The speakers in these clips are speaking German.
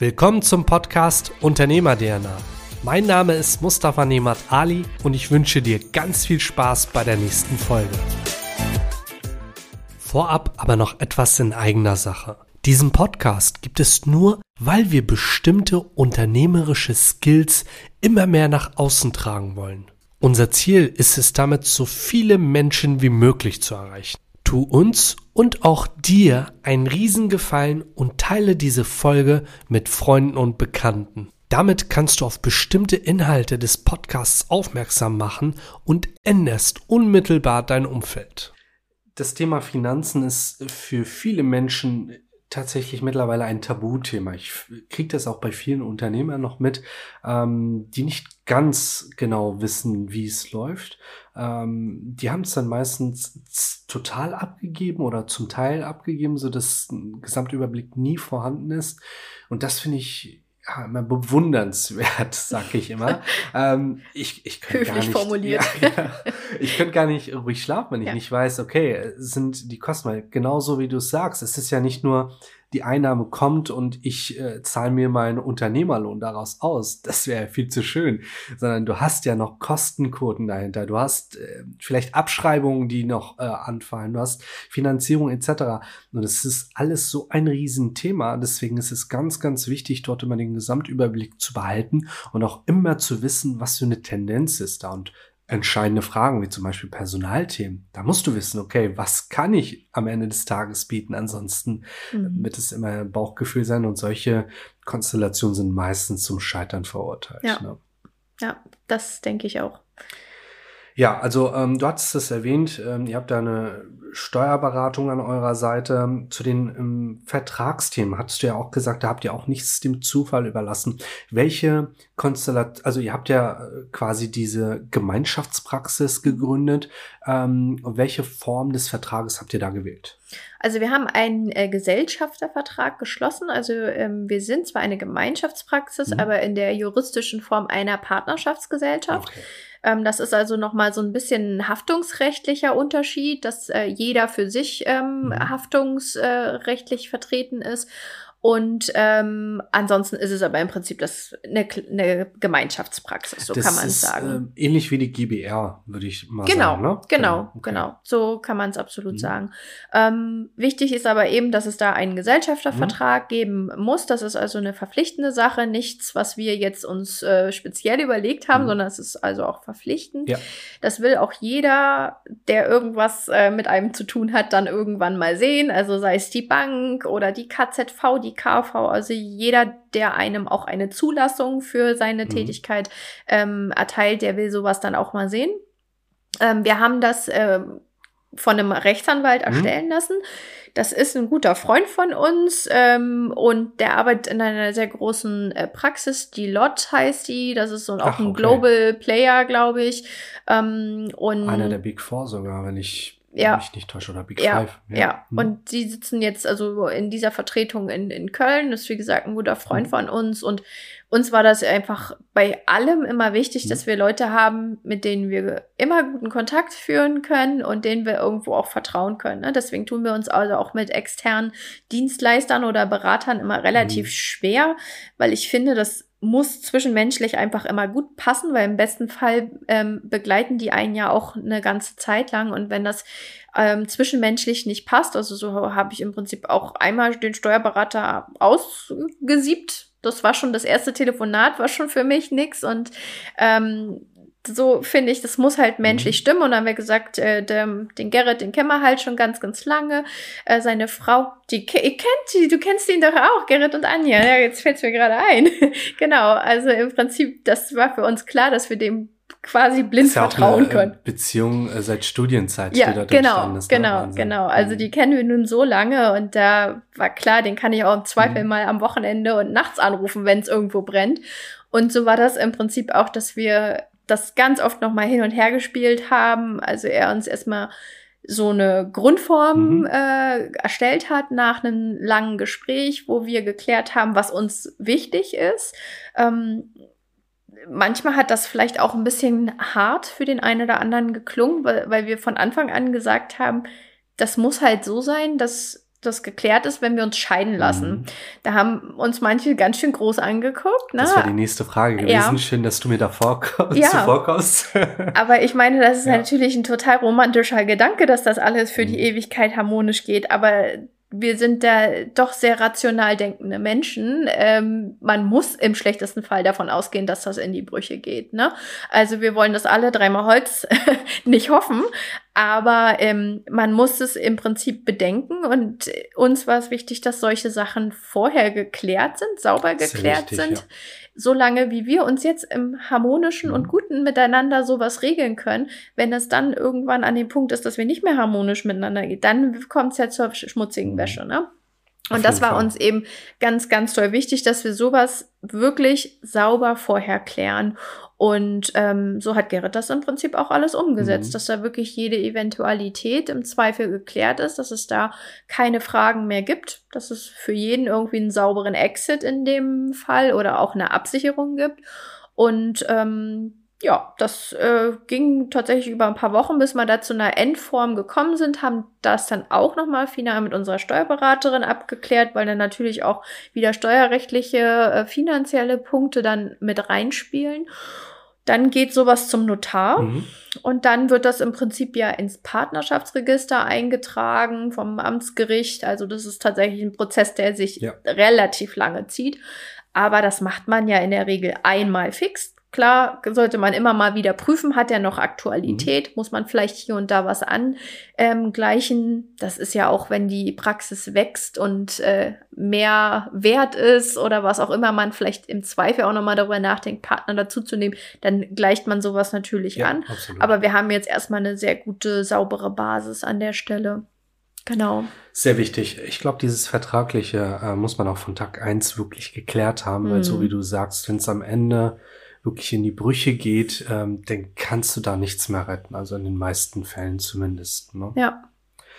Willkommen zum Podcast Unternehmer DNA. Mein Name ist Mustafa Nemat Ali und ich wünsche dir ganz viel Spaß bei der nächsten Folge. Vorab aber noch etwas in eigener Sache. Diesen Podcast gibt es nur, weil wir bestimmte unternehmerische Skills immer mehr nach außen tragen wollen. Unser Ziel ist es damit, so viele Menschen wie möglich zu erreichen. Tu uns und auch dir einen Riesengefallen und teile diese Folge mit Freunden und Bekannten. Damit kannst du auf bestimmte Inhalte des Podcasts aufmerksam machen und änderst unmittelbar dein Umfeld. Das Thema Finanzen ist für viele Menschen tatsächlich mittlerweile ein Tabuthema. Ich kriege das auch bei vielen Unternehmern noch mit, ähm, die nicht ganz genau wissen, wie es läuft. Ähm, die haben es dann meistens total abgegeben oder zum Teil abgegeben, so dass ein Gesamtüberblick nie vorhanden ist. Und das finde ich ja, immer bewundernswert, sag ich immer. ähm, ich ich könnte gar nicht, formuliert. Ja, ja, ich könnte gar nicht ruhig schlafen, wenn ich nicht weiß, okay, sind die Kosten, weil genauso wie du es sagst, es ist ja nicht nur die Einnahme kommt und ich äh, zahle mir meinen Unternehmerlohn daraus aus. Das wäre viel zu schön. Sondern du hast ja noch Kostenquoten dahinter. Du hast äh, vielleicht Abschreibungen, die noch äh, anfallen. Du hast Finanzierung etc. Und es ist alles so ein Riesenthema. Deswegen ist es ganz, ganz wichtig, dort immer den Gesamtüberblick zu behalten und auch immer zu wissen, was für eine Tendenz ist da. Und entscheidende Fragen, wie zum Beispiel Personalthemen. Da musst du wissen, okay, was kann ich am Ende des Tages bieten? Ansonsten Mhm. wird es immer Bauchgefühl sein und solche Konstellationen sind meistens zum Scheitern verurteilt. Ja. Ne? Ja, das denke ich auch. Ja, also ähm, du hattest es erwähnt, ähm, ihr habt da eine Steuerberatung an eurer Seite. Zu den ähm, Vertragsthemen hattest du ja auch gesagt, da habt ihr auch nichts dem Zufall überlassen. Welche Konstellation, also ihr habt ja äh, quasi diese Gemeinschaftspraxis gegründet. Ähm, welche Form des Vertrages habt ihr da gewählt? Also wir haben einen äh, Gesellschaftervertrag geschlossen. Also ähm, wir sind zwar eine Gemeinschaftspraxis, Mhm. aber in der juristischen Form einer Partnerschaftsgesellschaft. Okay. Ähm, das ist also nochmal so ein bisschen ein haftungsrechtlicher Unterschied, dass äh, jeder für sich ähm, Mhm. haftungsrechtlich vertreten ist. Und ähm, ansonsten ist es aber im Prinzip das eine, eine Gemeinschaftspraxis, so das kann man es sagen. ähm, ähnlich wie die GBR, würde ich mal Genau, sagen. Ne? genau, okay. genau. So kann man es absolut Mhm. sagen. Ähm, wichtig ist aber eben, dass es da einen Gesellschaftervertrag geben muss. Das ist also eine verpflichtende Sache, nichts, was wir jetzt uns äh, speziell überlegt haben, Mhm. sondern es ist also auch verpflichtend. Ja. Das will auch jeder, der irgendwas äh, mit einem zu tun hat, dann irgendwann mal sehen. Also sei es die Bank oder die KZV, die KV, also jeder, der einem auch eine Zulassung für seine Mhm. Tätigkeit ähm, erteilt, der will sowas dann auch mal sehen. Ähm, wir haben das ähm, von einem Rechtsanwalt Mhm. erstellen lassen. Das ist ein guter Freund von uns ähm, und der arbeitet in einer sehr großen äh, Praxis. Die Lot heißt die. Das ist so auch Ach, ein okay. Global Player, glaube ich. Ähm, und Einer der Big Four sogar, wenn ich Ja. mich nicht täusche, oder Big ja, Five. ja. Hm. Und die sitzen jetzt also in dieser Vertretung in, in Köln. Das ist wie gesagt ein guter Freund Mhm. von uns. Und uns war das einfach bei allem immer wichtig, Mhm. dass wir Leute haben, mit denen wir immer guten Kontakt führen können und denen wir irgendwo auch vertrauen können. Ne? Deswegen tun wir uns also auch mit externen Dienstleistern oder Beratern immer relativ Mhm. schwer, weil ich finde, das muss zwischenmenschlich einfach immer gut passen, weil im besten Fall ähm, begleiten die einen ja auch eine ganze Zeit lang und wenn das ähm, zwischenmenschlich nicht passt, also so habe ich im Prinzip auch einmal den Steuerberater ausgesiebt. Das war schon das erste Telefonat, war schon für mich nix und ähm, so finde ich, das muss halt menschlich Mhm. stimmen. Und dann haben wir gesagt, äh, dem, den Gerrit, den kennen wir halt schon ganz, ganz lange. Äh, seine Frau, die ihr kennt die, du kennst ihn doch auch, Gerrit und Anja. Ja, jetzt fällt es mir gerade ein. genau, also im Prinzip, das war für uns klar, dass wir dem quasi blind ist ja auch vertrauen eine können. Beziehung äh, seit Studienzeit, Ja, dort genau, ist. genau, genau. Also Mhm. die kennen wir nun so lange und da war klar, den kann ich auch im Zweifel Mhm. mal am Wochenende und nachts anrufen, wenn es irgendwo brennt. Und so war das im Prinzip auch, dass wir das ganz oft noch mal hin und her gespielt haben. Also er uns erstmal so eine Grundform Mhm. äh, erstellt hat nach einem langen Gespräch, wo wir geklärt haben, was uns wichtig ist. Ähm, manchmal hat das vielleicht auch ein bisschen hart für den einen oder anderen geklungen, weil, weil wir von Anfang an gesagt haben, das muss halt so sein, dass das geklärt ist, wenn wir uns scheiden lassen. Mhm. Da haben uns manche ganz schön groß angeguckt. Ne? Das wäre die nächste Frage gewesen. Ja. Schön, dass du mir da vorkommst, ja. zuvorkommst. Aber ich meine, das ist ja. natürlich ein total romantischer Gedanke, dass das alles für mhm. die Ewigkeit harmonisch geht. Aber wir sind da doch sehr rational denkende Menschen. Ähm, man muss im schlechtesten Fall davon ausgehen, dass das in die Brüche geht. Ne? Also wir wollen das alle dreimal Holz nicht hoffen, aber ähm, man muss es im Prinzip bedenken und uns war es wichtig, dass solche Sachen vorher geklärt sind, sauber geklärt wichtig, sind. Ja solange wie wir uns jetzt im harmonischen und mhm. guten Miteinander sowas regeln können, wenn es dann irgendwann an dem Punkt ist, dass wir nicht mehr harmonisch miteinander gehen, dann kommt es ja zur schmutzigen mhm. Wäsche, ne? Und das war Fall. uns eben ganz, ganz toll wichtig, dass wir sowas wirklich sauber vorher klären. Und ähm, so hat Gerrit das im Prinzip auch alles umgesetzt, mhm. dass da wirklich jede Eventualität im Zweifel geklärt ist, dass es da keine Fragen mehr gibt, dass es für jeden irgendwie einen sauberen Exit in dem Fall oder auch eine Absicherung gibt. Und ähm, ja, das äh, ging tatsächlich über ein paar Wochen, bis wir da zu einer Endform gekommen sind, haben das dann auch nochmal final mit unserer Steuerberaterin abgeklärt, weil dann natürlich auch wieder steuerrechtliche, äh, finanzielle Punkte dann mit reinspielen. Dann geht sowas zum Notar mhm. und dann wird das im Prinzip ja ins Partnerschaftsregister eingetragen vom Amtsgericht. Also das ist tatsächlich ein Prozess, der sich ja. relativ lange zieht. Aber das macht man ja in der Regel einmal fix. Klar, sollte man immer mal wieder prüfen, hat er noch Aktualität, mhm. muss man vielleicht hier und da was angleichen. Das ist ja auch, wenn die Praxis wächst und äh, mehr wert ist oder was auch immer man vielleicht im Zweifel auch nochmal darüber nachdenkt, Partner dazuzunehmen, dann gleicht man sowas natürlich ja, an. Absolut. Aber wir haben jetzt erstmal eine sehr gute, saubere Basis an der Stelle. Genau. Sehr wichtig. Ich glaube, dieses Vertragliche äh, muss man auch von Tag eins wirklich geklärt haben, mhm. weil so mhm. wie du sagst, wenn es am Ende wirklich in die Brüche geht, ähm, dann kannst du da nichts mehr retten. Also in den meisten Fällen zumindest. Ne? Ja.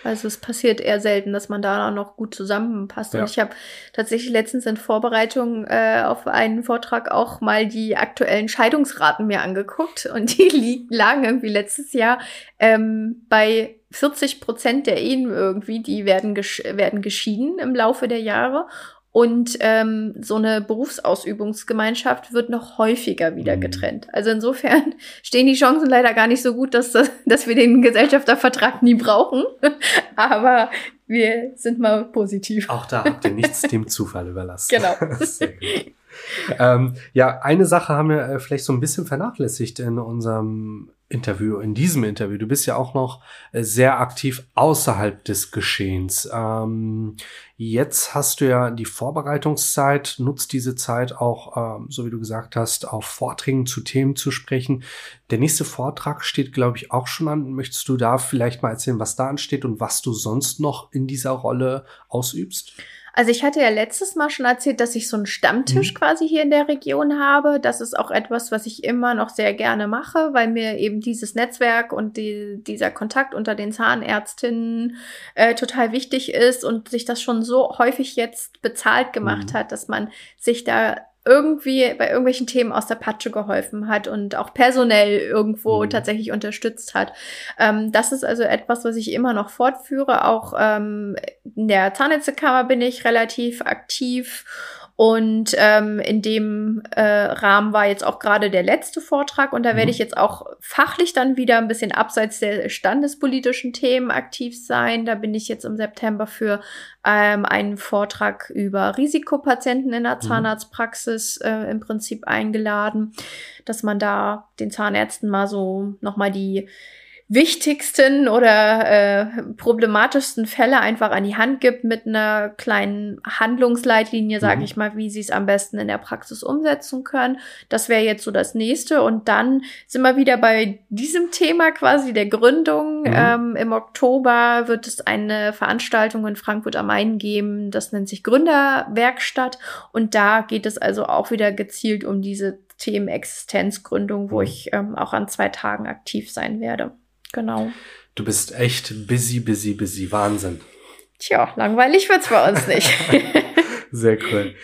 Also es passiert eher selten, dass man da noch gut zusammenpasst. Ja. Und ich habe tatsächlich letztens in Vorbereitung äh, auf einen Vortrag auch mal die aktuellen Scheidungsraten mir angeguckt und die lagen irgendwie letztes Jahr ähm, bei 40 Prozent der Ehen irgendwie, die werden, gesch werden geschieden im Laufe der Jahre. Und ähm, so eine Berufsausübungsgemeinschaft wird noch häufiger wieder mhm. getrennt. Also insofern stehen die Chancen leider gar nicht so gut, dass, dass wir den Gesellschaftervertrag nie brauchen. Aber wir sind mal positiv. Auch da habt ihr nichts dem Zufall überlassen. Genau. ähm, ja, eine Sache haben wir äh, vielleicht so ein bisschen vernachlässigt in unserem Interview, in diesem Interview. Du bist ja auch noch äh, sehr aktiv außerhalb des Geschehens. Ähm, jetzt hast du ja die Vorbereitungszeit, nutzt diese Zeit auch, ähm, so wie du gesagt hast, auf Vorträgen zu Themen zu sprechen. Der nächste Vortrag steht, glaube ich, auch schon an. Möchtest du da vielleicht mal erzählen, was da ansteht und was du sonst noch in dieser Rolle ausübst? Also ich hatte ja letztes Mal schon erzählt, dass ich so einen Stammtisch mhm. quasi hier in der Region habe. Das ist auch etwas, was ich immer noch sehr gerne mache, weil mir eben dieses Netzwerk und die, dieser Kontakt unter den Zahnärztinnen äh, total wichtig ist und sich das schon so häufig jetzt bezahlt gemacht mhm. hat, dass man sich da irgendwie bei irgendwelchen Themen aus der Patsche geholfen hat und auch personell irgendwo mhm. tatsächlich unterstützt hat. Ähm, das ist also etwas, was ich immer noch fortführe. Auch ähm, in der Zahnärztekammer bin ich relativ aktiv und ähm, in dem äh, Rahmen war jetzt auch gerade der letzte Vortrag und da werde mhm. ich jetzt auch fachlich dann wieder ein bisschen abseits der standespolitischen Themen aktiv sein. Da bin ich jetzt im September für ähm, einen Vortrag über Risikopatienten in der mhm. Zahnarztpraxis äh, im Prinzip eingeladen, dass man da den Zahnärzten mal so nochmal die wichtigsten oder äh, problematischsten Fälle einfach an die Hand gibt mit einer kleinen Handlungsleitlinie, sage mhm. ich mal, wie sie es am besten in der Praxis umsetzen können. Das wäre jetzt so das nächste. Und dann sind wir wieder bei diesem Thema quasi der Gründung. Mhm. Ähm, Im Oktober wird es eine Veranstaltung in Frankfurt am Main geben. Das nennt sich Gründerwerkstatt. Und da geht es also auch wieder gezielt um diese Themen Existenzgründung, wo mhm. ich ähm, auch an zwei Tagen aktiv sein werde. Genau. Du bist echt busy, busy, busy. Wahnsinn. Tja, langweilig wird's bei uns nicht. Sehr cool.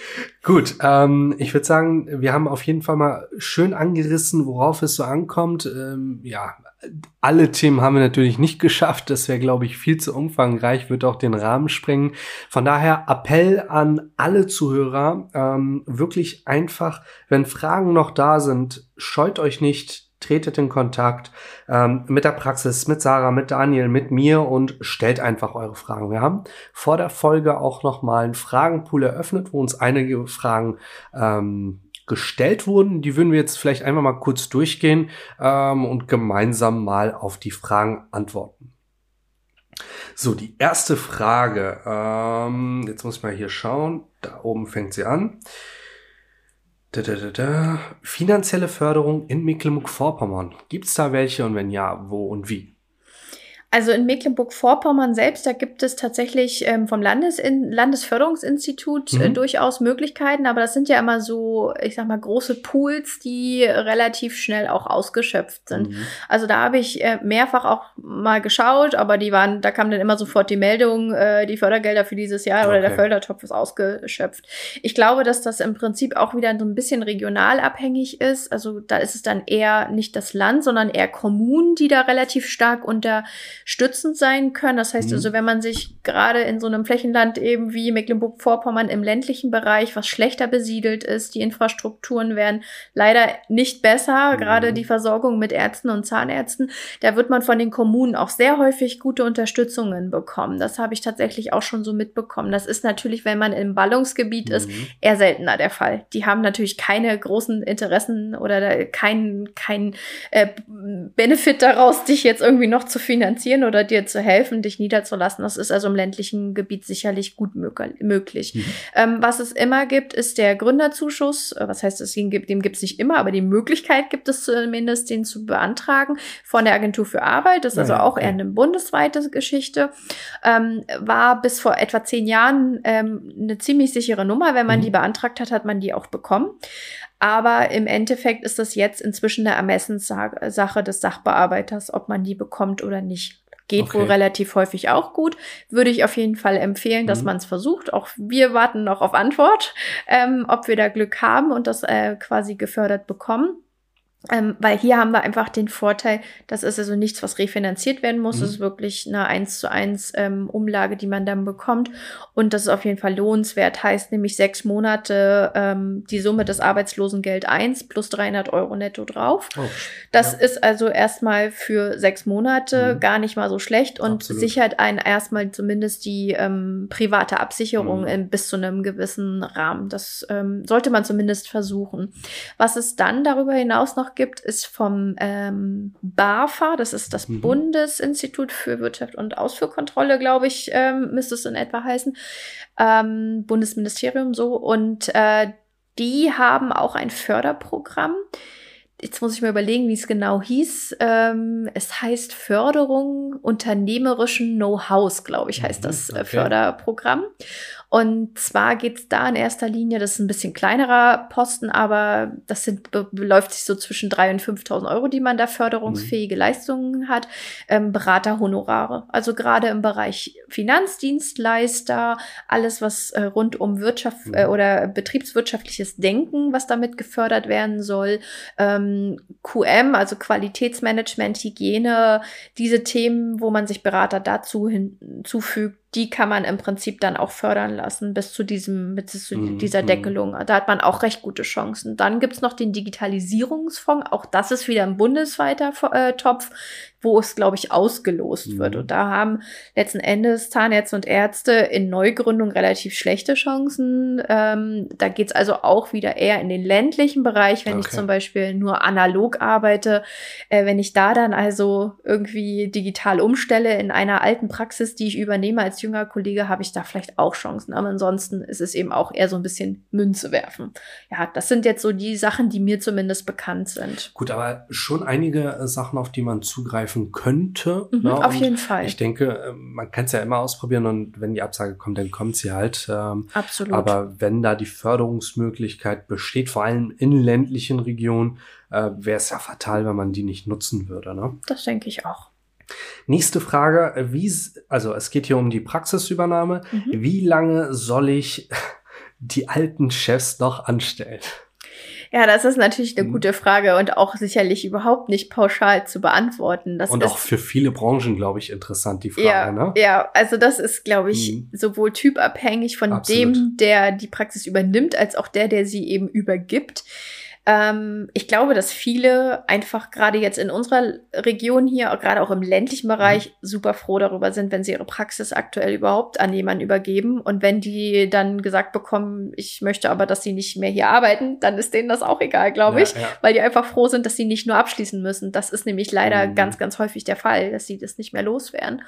Gut, ähm, ich würde sagen, wir haben auf jeden Fall mal schön angerissen, worauf es so ankommt. Ähm, ja, alle Themen haben wir natürlich nicht geschafft. Das wäre, glaube ich, viel zu umfangreich, wird auch den Rahmen sprengen. Von daher Appell an alle Zuhörer, ähm, wirklich einfach, wenn Fragen noch da sind, scheut euch nicht, tretet in Kontakt ähm, mit der Praxis, mit Sarah, mit Daniel, mit mir und stellt einfach eure Fragen. Wir haben vor der Folge auch nochmal einen Fragenpool eröffnet, wo uns einige Fragen ähm, gestellt wurden. Die würden wir jetzt vielleicht einfach mal kurz durchgehen ähm, und gemeinsam mal auf die Fragen antworten. So, die erste Frage. Ähm, jetzt muss ich mal hier schauen. Da oben fängt sie an. Da, da, da, da. Finanzielle Förderung in Mecklenburg-Vorpommern. Gibt es da welche und wenn ja, wo und wie? Also in Mecklenburg-Vorpommern selbst, da gibt es tatsächlich ähm, vom Landesin Landesförderungsinstitut äh, mhm. äh, durchaus Möglichkeiten, aber das sind ja immer so, ich sag mal, große Pools, die relativ schnell auch ausgeschöpft sind. Mhm. Also da habe ich äh, mehrfach auch mal geschaut, aber die waren, da kam dann immer sofort die Meldung, äh, die Fördergelder für dieses Jahr okay. oder der Fördertopf ist ausgeschöpft. Ich glaube, dass das im Prinzip auch wieder so ein bisschen regional abhängig ist. Also da ist es dann eher nicht das Land, sondern eher Kommunen, die da relativ stark unter stützend sein können. Das heißt mhm. also, wenn man sich gerade in so einem Flächenland eben wie Mecklenburg-Vorpommern im ländlichen Bereich, was schlechter besiedelt ist, die Infrastrukturen werden leider nicht besser, mhm. gerade die Versorgung mit Ärzten und Zahnärzten, da wird man von den Kommunen auch sehr häufig gute Unterstützungen bekommen. Das habe ich tatsächlich auch schon so mitbekommen. Das ist natürlich, wenn man im Ballungsgebiet mhm. ist, eher seltener der Fall. Die haben natürlich keine großen Interessen oder keinen kein, äh, Benefit daraus, dich jetzt irgendwie noch zu finanzieren motivieren oder dir zu helfen, dich niederzulassen. Das ist also im ländlichen Gebiet sicherlich gut möglich. Mhm. Ähm, was es immer gibt, ist der Gründerzuschuss. Äh, was heißt, es gibt, dem gibt es nicht immer, aber die Möglichkeit gibt es zumindest, den zu beantragen von der Agentur für Arbeit. Das ist also ja, auch okay. eher eine bundesweite Geschichte. Ähm, war bis vor etwa zehn Jahren ähm, eine ziemlich sichere Nummer. Wenn man mhm. die beantragt hat, hat man die auch bekommen. Aber im Endeffekt ist das jetzt inzwischen eine Ermessenssache des Sachbearbeiters, ob man die bekommt oder nicht. Geht okay. wohl relativ häufig auch gut. Würde ich auf jeden Fall empfehlen, dass mhm. man es versucht. Auch wir warten noch auf Antwort, ähm, ob wir da Glück haben und das äh, quasi gefördert bekommen. Ähm, weil hier haben wir einfach den Vorteil, das ist also nichts, was refinanziert werden muss. Mhm. Das ist wirklich eine 1 zu 1 ähm, Umlage, die man dann bekommt. Und das ist auf jeden Fall lohnenswert. Heißt nämlich sechs Monate ähm, die Summe des Arbeitslosengeld 1 plus 300 Euro netto drauf. Oh, das ja. ist also erstmal für sechs Monate mhm. gar nicht mal so schlecht und Absolut. sichert einen erstmal zumindest die ähm, private Absicherung mhm. in, bis zu einem gewissen Rahmen. Das ähm, sollte man zumindest versuchen. Was es dann darüber hinaus noch noch gibt, ist vom ähm, BAFA, das ist das mhm. Bundesinstitut für Wirtschaft und Ausfuhrkontrolle, glaube ich, ähm, müsste es in etwa heißen, ähm, Bundesministerium so. Und äh, die haben auch ein Förderprogramm. Jetzt muss ich mir überlegen, wie es genau hieß. Ähm, es heißt Förderung unternehmerischen Know-hows, glaube ich, heißt mhm, das äh, okay. Förderprogramm. Und zwar geht es da in erster Linie, das ist ein bisschen kleinerer Posten, aber das sind, beläuft sich so zwischen 3.000 und 5.000 Euro, die man da förderungsfähige mhm. Leistungen hat. Ähm, Beraterhonorare. Also gerade im Bereich Finanzdienstleister, alles, was äh, rund um Wirtschaft mhm. äh, oder betriebswirtschaftliches Denken, was damit gefördert werden soll. Ähm, QM, also Qualitätsmanagement, Hygiene, diese Themen, wo man sich Berater dazu hinzufügt, die kann man im Prinzip dann auch fördern lassen bis zu diesem, bis zu mm, dieser Deckelung. Da hat man auch recht gute Chancen. Dann gibt's noch den Digitalisierungsfonds. Auch das ist wieder ein bundesweiter äh, Topf wo es, glaube ich, ausgelost mhm. wird. Und da haben letzten Endes Zahnärzte und Ärzte in Neugründung relativ schlechte Chancen. Ähm, da geht's also auch wieder eher in den ländlichen Bereich, wenn okay. ich zum Beispiel nur analog arbeite. Äh, wenn ich da dann also irgendwie digital umstelle in einer alten Praxis, die ich übernehme als jünger Kollege, habe ich da vielleicht auch Chancen. Aber ansonsten ist es eben auch eher so ein bisschen Münze werfen. Ja, das sind jetzt so die Sachen, die mir zumindest bekannt sind. Gut, aber schon einige äh, Sachen, auf die man zugreift greifen könnte. Mhm, ne? Auf jeden Fall. Ich denke, ähm, man kann es ja immer ausprobieren und wenn die Absage kommt, dann kommt sie halt. Ähm, Absolut. Aber wenn da die Förderungsmöglichkeit besteht, vor allem in ländlichen Regionen, äh, wäre es ja fatal, wenn man die nicht nutzen würde. Ne? Das denke ich auch. Nächste Frage, äh, wie, also es geht hier um die Praxisübernahme. Mhm. Wie lange soll ich die alten Chefs noch anstellt? Ja, das ist natürlich eine mhm. gute Frage und auch sicherlich überhaupt nicht pauschal zu beantworten. Das und auch für viele Branchen, glaube ich, interessant, die Frage, ja, ne? Ja, also das ist, glaube ich, mhm. sowohl typabhängig von Absolut. dem, der die Praxis übernimmt, als auch der, der sie eben übergibt. Ähm, ich glaube, dass viele einfach gerade jetzt in unserer Region hier, gerade auch im ländlichen Bereich, mhm. super froh darüber sind, wenn sie ihre Praxis aktuell überhaupt an jemanden übergeben. Und wenn die dann gesagt bekommen, ich möchte aber, dass sie nicht mehr hier arbeiten, dann ist denen das auch egal, glaube ja, ich, ja. weil die einfach froh sind, dass sie nicht nur abschließen müssen. Das ist nämlich leider mhm. ganz, ganz häufig der Fall, dass sie das nicht mehr loswerden.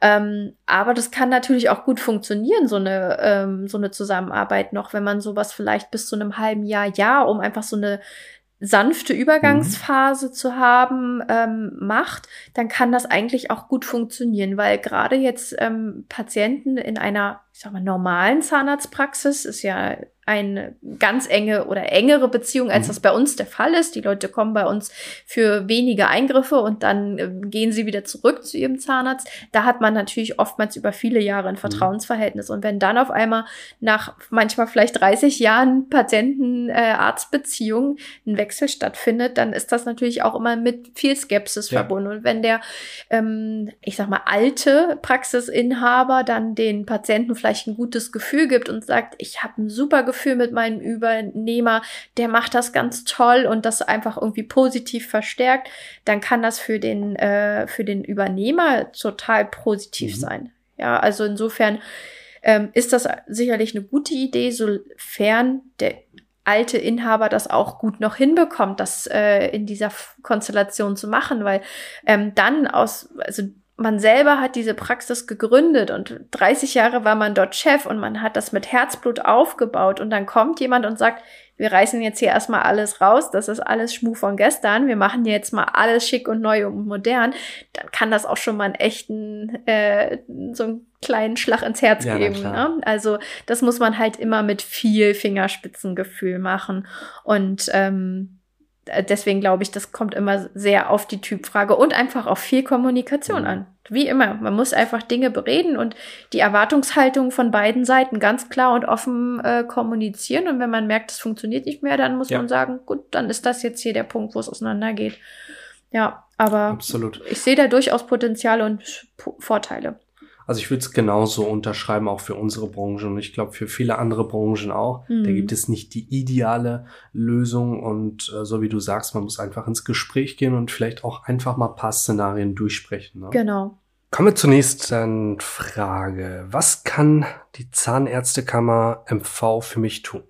Ähm, aber das kann natürlich auch gut funktionieren, so eine, ähm, so eine Zusammenarbeit noch, wenn man sowas vielleicht bis zu einem halben Jahr, Jahr, um einfach so eine sanfte Übergangsphase mhm. zu haben ähm, macht, dann kann das eigentlich auch gut funktionieren, weil gerade jetzt ähm, Patienten in einer, ich sag mal, normalen Zahnarztpraxis ist ja eine ganz enge oder engere Beziehung, als mhm. das bei uns der Fall ist. Die Leute kommen bei uns für wenige Eingriffe und dann äh, gehen sie wieder zurück zu ihrem Zahnarzt. Da hat man natürlich oftmals über viele Jahre ein mhm. Vertrauensverhältnis. Und wenn dann auf einmal nach manchmal vielleicht 30 Jahren Patienten-Arzt-Beziehung äh, ein Wechsel stattfindet, dann ist das natürlich auch immer mit viel Skepsis ja. verbunden. Und wenn der, ähm, ich sag mal, alte Praxisinhaber dann den Patienten vielleicht ein gutes Gefühl gibt und sagt, ich habe ein super Gefühl, Gefühl mit meinem Übernehmer, der macht das ganz toll und das einfach irgendwie positiv verstärkt, dann kann das für den, äh, für den Übernehmer total positiv mhm. sein. Ja, also insofern ähm, ist das sicherlich eine gute Idee, sofern der alte Inhaber das auch gut noch hinbekommt, das äh, in dieser Konstellation zu machen, weil ähm, dann aus, also man selber hat diese Praxis gegründet und 30 Jahre war man dort Chef und man hat das mit Herzblut aufgebaut und dann kommt jemand und sagt, wir reißen jetzt hier erstmal alles raus, das ist alles Schmuh von gestern, wir machen jetzt mal alles schick und neu und modern, dann kann das auch schon mal einen echten, äh, so einen kleinen Schlag ins Herz ja, geben. Ne? Also das muss man halt immer mit viel Fingerspitzengefühl machen und ähm, äh, deswegen glaube ich, das kommt immer sehr auf die Typfrage und einfach auf viel Kommunikation mhm. an. Wie immer, man muss einfach Dinge bereden und die Erwartungshaltung von beiden Seiten ganz klar und offen äh, kommunizieren. Und wenn man merkt, es funktioniert nicht mehr, dann muss ja. man sagen, gut, dann ist das jetzt hier der Punkt, wo es auseinandergeht. Ja, aber Absolut. ich sehe da durchaus Potenziale und Vorteile. Also ich würde es genauso unterschreiben, auch für unsere Branche und ich glaube für viele andere Branchen auch. Mhm. Da gibt es nicht die ideale Lösung und äh, so wie du sagst, man muss einfach ins Gespräch gehen und vielleicht auch einfach mal ein paar Szenarien durchsprechen. Ne? Genau. Kommen wir zur nächsten Frage. Was kann die Zahnärztekammer MV für mich tun?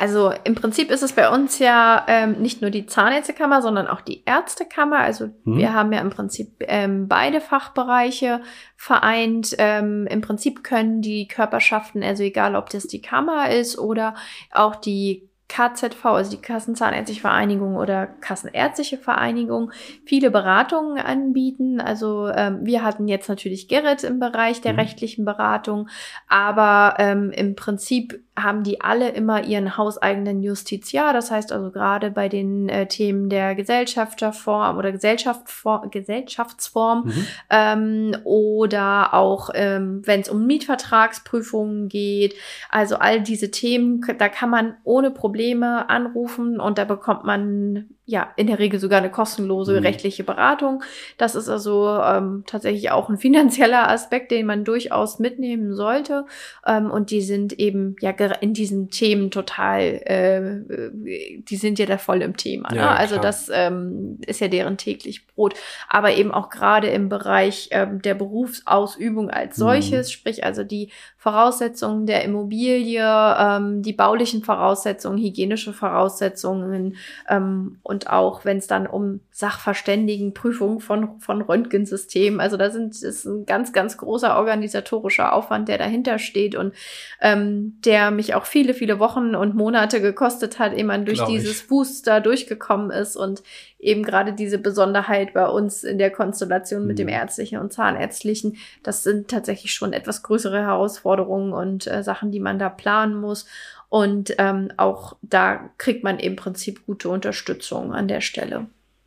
Also im Prinzip ist es bei uns ja ähm, nicht nur die Zahnärztekammer, sondern auch die Ärztekammer. Also hm. wir haben ja im Prinzip ähm, beide Fachbereiche vereint. Ähm, Im Prinzip können die Körperschaften, also egal ob das die Kammer ist oder auch die KZV, also die Kassenzahnärztliche Vereinigung oder Kassenärztliche Vereinigung, viele Beratungen anbieten. Also ähm, wir hatten jetzt natürlich Gerrit im Bereich der mhm. rechtlichen Beratung, aber ähm, im Prinzip haben die alle immer ihren hauseigenen Justiziar. Das heißt also gerade bei den äh, Themen der Gesellschafterform oder Gesellschaftsform, Gesellschaftsform mhm. ähm, oder auch ähm, wenn es um Mietvertragsprüfungen geht. Also all diese Themen, da kann man ohne Probleme anrufen und da bekommt man ja, in der Regel sogar eine kostenlose mhm. rechtliche Beratung. Das ist also ähm, tatsächlich auch ein finanzieller Aspekt, den man durchaus mitnehmen sollte. Ähm, und die sind eben ja in diesen Themen total, äh, die sind ja da voll im Thema. Ne? Ja, also das ähm, ist ja deren täglich Brot. Aber eben auch gerade im Bereich ähm, der Berufsausübung als mhm. solches, mhm. sprich also die Voraussetzungen der Immobilie, ähm, die baulichen Voraussetzungen, hygienische Voraussetzungen ähm, und auch wenn es dann um Sachverständigenprüfungen von, von Röntgensystemen, also da sind, ist ein ganz, ganz großer organisatorischer Aufwand, der dahinter steht und ähm, der mich auch viele, viele Wochen und Monate gekostet hat, ehe man durch Glaub dieses ich. Booster durchgekommen ist und eben gerade diese Besonderheit bei uns in der Konstellation mit dem mhm. ärztlichen und zahnärztlichen, das sind tatsächlich schon etwas größere Herausforderungen und äh, Sachen, die man da planen muss. Und ähm, auch da kriegt man im Prinzip gute Unterstützung an der Stelle.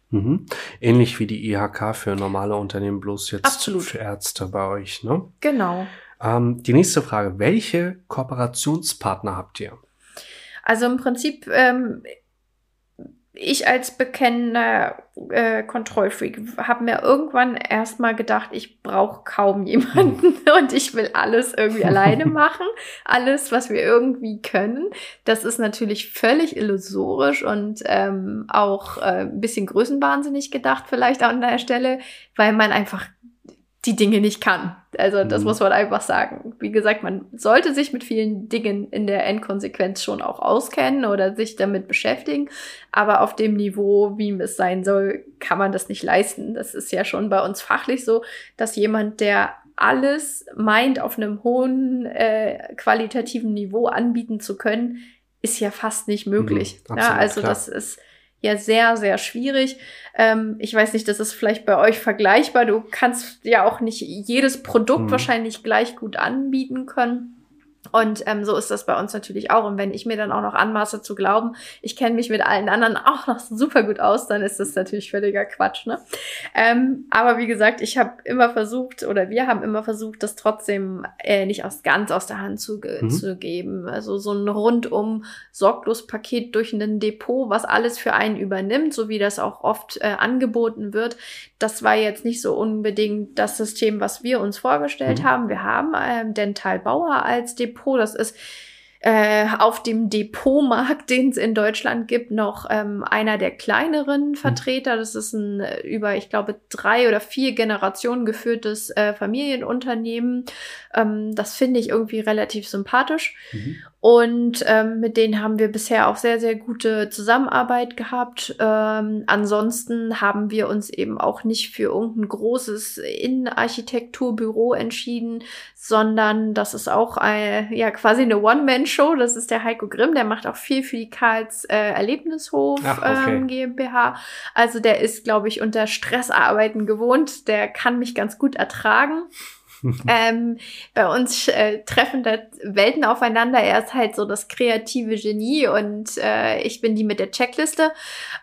Mhm. Ähnlich wie die IHK für normale Unternehmen, bloß jetzt Absolut. für Ärzte bei euch, ne? Genau. Ähm, die nächste Frage, welche Kooperationspartner habt ihr? Also im Prinzip ähm, ich als bekennender äh, Kontrollfreak habe mir irgendwann erstmal gedacht, ich brauche kaum jemanden hm. und ich will alles irgendwie alleine machen. Alles, was wir irgendwie können. Das ist natürlich völlig illusorisch und ähm, auch äh, ein bisschen größenwahnsinnig gedacht vielleicht an der Stelle, weil man einfach die Dinge nicht kann. Also das mhm. muss man einfach sagen. Wie gesagt, man sollte sich mit vielen Dingen in der Endkonsequenz schon auch auskennen oder sich damit beschäftigen. Aber auf dem Niveau, wie es sein soll, kann man das nicht leisten. Das ist ja schon bei uns fachlich so, dass jemand, der alles meint, auf einem hohen äh, qualitativen Niveau anbieten zu können, ist ja fast nicht möglich. Mhm, absolut, ja, also klar. das ist ja sehr, sehr schwierig. Ähm, ich weiß nicht, das ist vielleicht bei euch vergleichbar. Du kannst ja auch nicht jedes Produkt mhm. wahrscheinlich gleich gut anbieten können. Und ähm, so ist das bei uns natürlich auch. Und wenn ich mir dann auch noch anmaße zu glauben, ich kenne mich mit allen anderen auch noch super gut aus, dann ist das natürlich völliger Quatsch. Ne? Ähm, aber wie gesagt, ich habe immer versucht oder wir haben immer versucht, das trotzdem äh, nicht aus, ganz aus der Hand zu, mhm. zu geben. Also so ein rundum sorglos Paket durch ein Depot, was alles für einen übernimmt, so wie das auch oft äh, angeboten wird. Das war jetzt nicht so unbedingt das System, was wir uns vorgestellt mhm. haben. Wir haben ähm, Dental Bauer als Depot Depot. Das ist äh, auf dem Depotmarkt, den es in Deutschland gibt, noch ähm, einer der kleineren hm. Vertreter. Das ist ein äh, über, ich glaube, drei oder vier Generationen geführtes äh, Familienunternehmen. Ähm, das finde ich irgendwie relativ sympathisch. Mhm. Und ähm, mit denen haben wir bisher auch sehr, sehr gute Zusammenarbeit gehabt. Ähm, ansonsten haben wir uns eben auch nicht für irgendein großes Innenarchitekturbüro entschieden, sondern das ist auch ein, ja quasi eine One-Man-Show. Das ist der Heiko Grimm, der macht auch viel für die Karls äh, Erlebnishof Ach, okay. ähm, GmbH. Also der ist, glaube ich, unter Stressarbeiten gewohnt. Der kann mich ganz gut ertragen. ähm, bei uns äh, treffen da Welten aufeinander. Er ist halt so das kreative Genie und äh, ich bin die mit der Checkliste.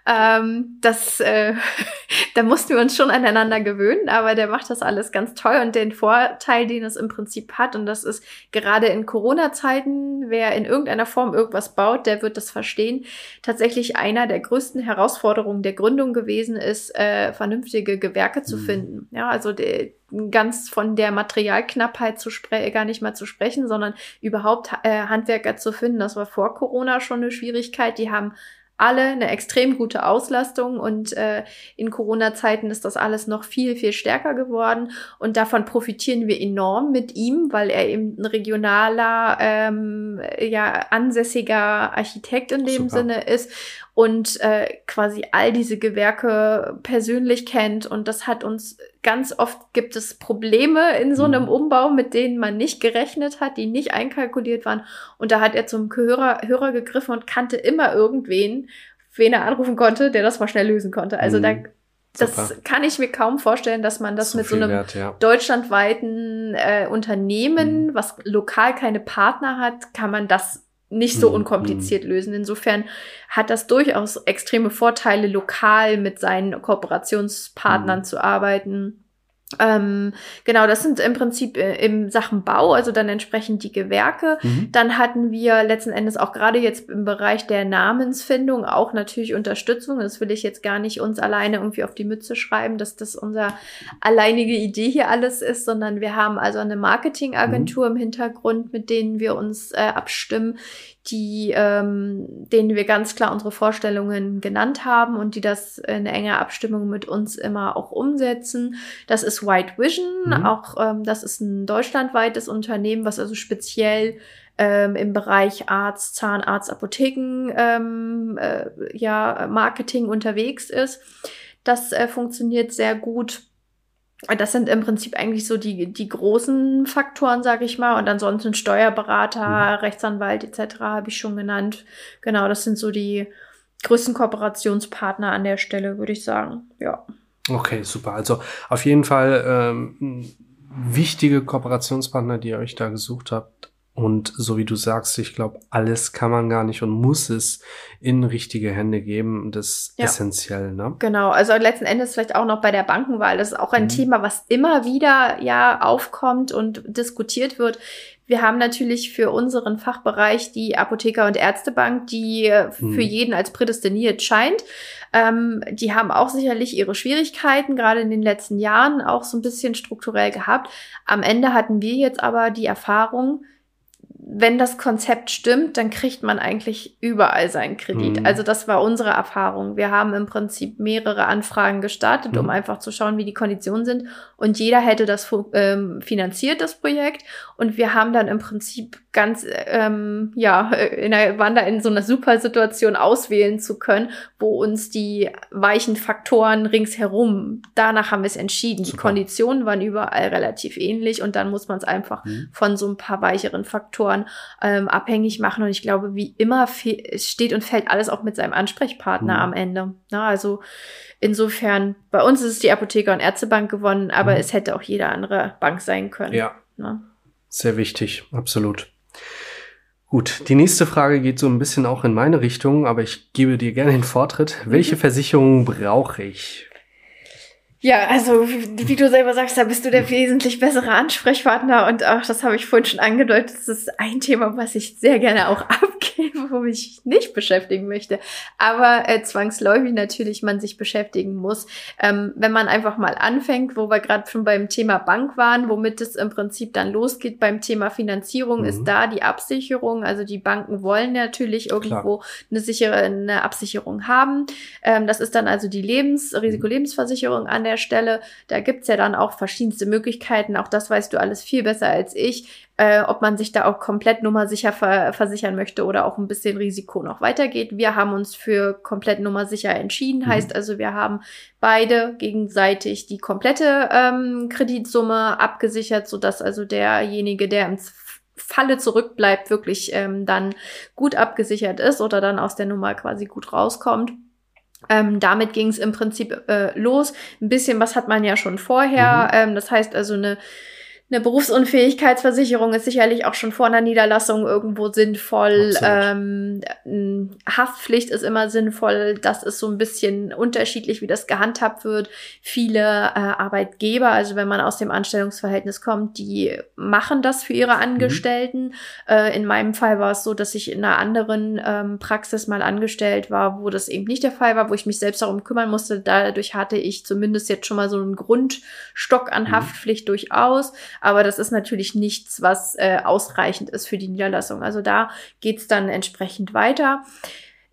Ähm, das, äh, da mussten wir uns schon aneinander gewöhnen, aber der macht das alles ganz toll und den Vorteil, den es im Prinzip hat, und das ist gerade in Corona-Zeiten, wer in irgendeiner Form irgendwas baut, der wird das verstehen, tatsächlich einer der größten Herausforderungen der Gründung gewesen ist, äh, vernünftige Gewerke zu mhm. finden. Ja, also die, ganz von der Materialknappheit zu sprechen, gar nicht mal zu sprechen, sondern überhaupt äh, Handwerker zu finden. Das war vor Corona schon eine Schwierigkeit. Die haben alle eine extrem gute Auslastung und äh, in Corona-Zeiten ist das alles noch viel, viel stärker geworden und davon profitieren wir enorm mit ihm, weil er eben ein regionaler, ähm, ja, ansässiger Architekt in dem Super. Sinne ist und äh, quasi all diese Gewerke persönlich kennt und das hat uns ganz oft gibt es Probleme in so einem mhm. Umbau, mit denen man nicht gerechnet hat, die nicht einkalkuliert waren und da hat er zum Hörer, Hörer gegriffen und kannte immer irgendwen, wen er anrufen konnte, der das mal schnell lösen konnte. Also mhm. da das Super. kann ich mir kaum vorstellen, dass man das so mit so einem wert, ja. deutschlandweiten äh, Unternehmen, mhm. was lokal keine Partner hat, kann man das nicht so mhm. unkompliziert mhm. lösen. Insofern hat das durchaus extreme Vorteile, lokal mit seinen Kooperationspartnern mhm. zu arbeiten. Ähm, genau, das sind im Prinzip äh, im Sachen Bau, also dann entsprechend die Gewerke. Mhm. Dann hatten wir letzten Endes auch gerade jetzt im Bereich der Namensfindung auch natürlich Unterstützung. Das will ich jetzt gar nicht uns alleine irgendwie auf die Mütze schreiben, dass das unser alleinige Idee hier alles ist, sondern wir haben also eine Marketingagentur mhm. im Hintergrund, mit denen wir uns äh, abstimmen, die, ähm, denen wir ganz klar unsere Vorstellungen genannt haben und die das in enger Abstimmung mit uns immer auch umsetzen. Das ist White Vision, mhm. auch ähm, das ist ein deutschlandweites Unternehmen, was also speziell ähm, im Bereich Arzt, Zahnarzt, Apotheken, ähm, äh, ja, Marketing unterwegs ist. Das äh, funktioniert sehr gut. Das sind im Prinzip eigentlich so die, die großen Faktoren, sage ich mal. Und ansonsten Steuerberater, mhm. Rechtsanwalt etc. habe ich schon genannt. Genau, das sind so die größten Kooperationspartner an der Stelle, würde ich sagen. Ja. Okay, super. Also auf jeden Fall ähm, wichtige Kooperationspartner, die ihr euch da gesucht habt Und so wie du sagst, ich glaube, alles kann man gar nicht und muss es in richtige Hände geben. Das ist ja. essentiell, ne? Genau. Also letzten Endes vielleicht auch noch bei der Bankenwahl. Das ist auch ein mhm. Thema, was immer wieder ja aufkommt und diskutiert wird. Wir haben natürlich für unseren Fachbereich die Apotheker- und Ärztebank, die mhm. für jeden als prädestiniert scheint. Ähm, die haben auch sicherlich ihre Schwierigkeiten, gerade in den letzten Jahren auch so ein bisschen strukturell gehabt. Am Ende hatten wir jetzt aber die Erfahrung, wenn das Konzept stimmt, dann kriegt man eigentlich überall seinen Kredit. Mhm. Also das war unsere Erfahrung. Wir haben im Prinzip mehrere Anfragen gestartet, mhm. um einfach zu schauen, wie die Konditionen sind. Und jeder hätte das ähm, finanziert, das Projekt. Und wir haben dann im Prinzip ganz, ähm, ja, in der, waren da in so einer super Situation auswählen zu können, wo uns die weichen Faktoren ringsherum, danach haben wir es entschieden. Super. Die Konditionen waren überall relativ ähnlich und dann muss man es einfach mhm. von so ein paar weicheren Faktoren ähm, abhängig machen. Und ich glaube, wie immer steht und fällt alles auch mit seinem Ansprechpartner mhm. am Ende. Na, also insofern, bei uns ist es die Apotheker- und Ärztebank gewonnen, aber mhm. es hätte auch jede andere Bank sein können. Ja. Na? Sehr wichtig, absolut. Gut, die nächste Frage geht so ein bisschen auch in meine Richtung, aber ich gebe dir gerne den Vortritt. Welche mhm. Versicherungen brauche ich? Ja, also wie du selber sagst, da bist du der wesentlich bessere Ansprechpartner und auch das habe ich vorhin schon angedeutet, das ist ein Thema, was ich sehr gerne auch abgebe, wo ich nicht beschäftigen möchte, aber äh, zwangsläufig natürlich man sich beschäftigen muss. Ähm, wenn man einfach mal anfängt, wo wir gerade schon beim Thema Bank waren, womit es im Prinzip dann losgeht beim Thema Finanzierung, mhm. ist da die Absicherung. Also die Banken wollen natürlich irgendwo Klar. eine sichere eine Absicherung haben. Ähm, das ist dann also die Lebens Risikolebensversicherung an der Stelle. Da gibt's ja dann auch verschiedenste Möglichkeiten. Auch das weißt du alles viel besser als ich, äh, ob man sich da auch komplett nummersicher ver versichern möchte oder auch ein bisschen Risiko noch weitergeht. Wir haben uns für komplett nummersicher entschieden. Mhm. Heißt also, wir haben beide gegenseitig die komplette ähm, Kreditsumme abgesichert, sodass also derjenige, der im Falle zurückbleibt, wirklich ähm, dann gut abgesichert ist oder dann aus der Nummer quasi gut rauskommt. Ähm, damit ging es im Prinzip äh, los. Ein bisschen was hat man ja schon vorher. Mhm. Ähm, das heißt also eine eine Berufsunfähigkeitsversicherung ist sicherlich auch schon vor einer Niederlassung irgendwo sinnvoll. Ähm, Haftpflicht ist immer sinnvoll. Das ist so ein bisschen unterschiedlich, wie das gehandhabt wird. Viele äh, Arbeitgeber, also wenn man aus dem Anstellungsverhältnis kommt, die machen das für ihre mhm. Angestellten. Mhm. Äh, in meinem Fall war es so, dass ich in einer anderen ähm, Praxis mal angestellt war, wo das eben nicht der Fall war, wo ich mich selbst darum kümmern musste. Dadurch hatte ich zumindest jetzt schon mal so einen Grundstock an mhm. Haftpflicht durchaus. Aber das ist natürlich nichts, was äh, ausreichend ist für die Niederlassung. Also da geht's dann entsprechend weiter.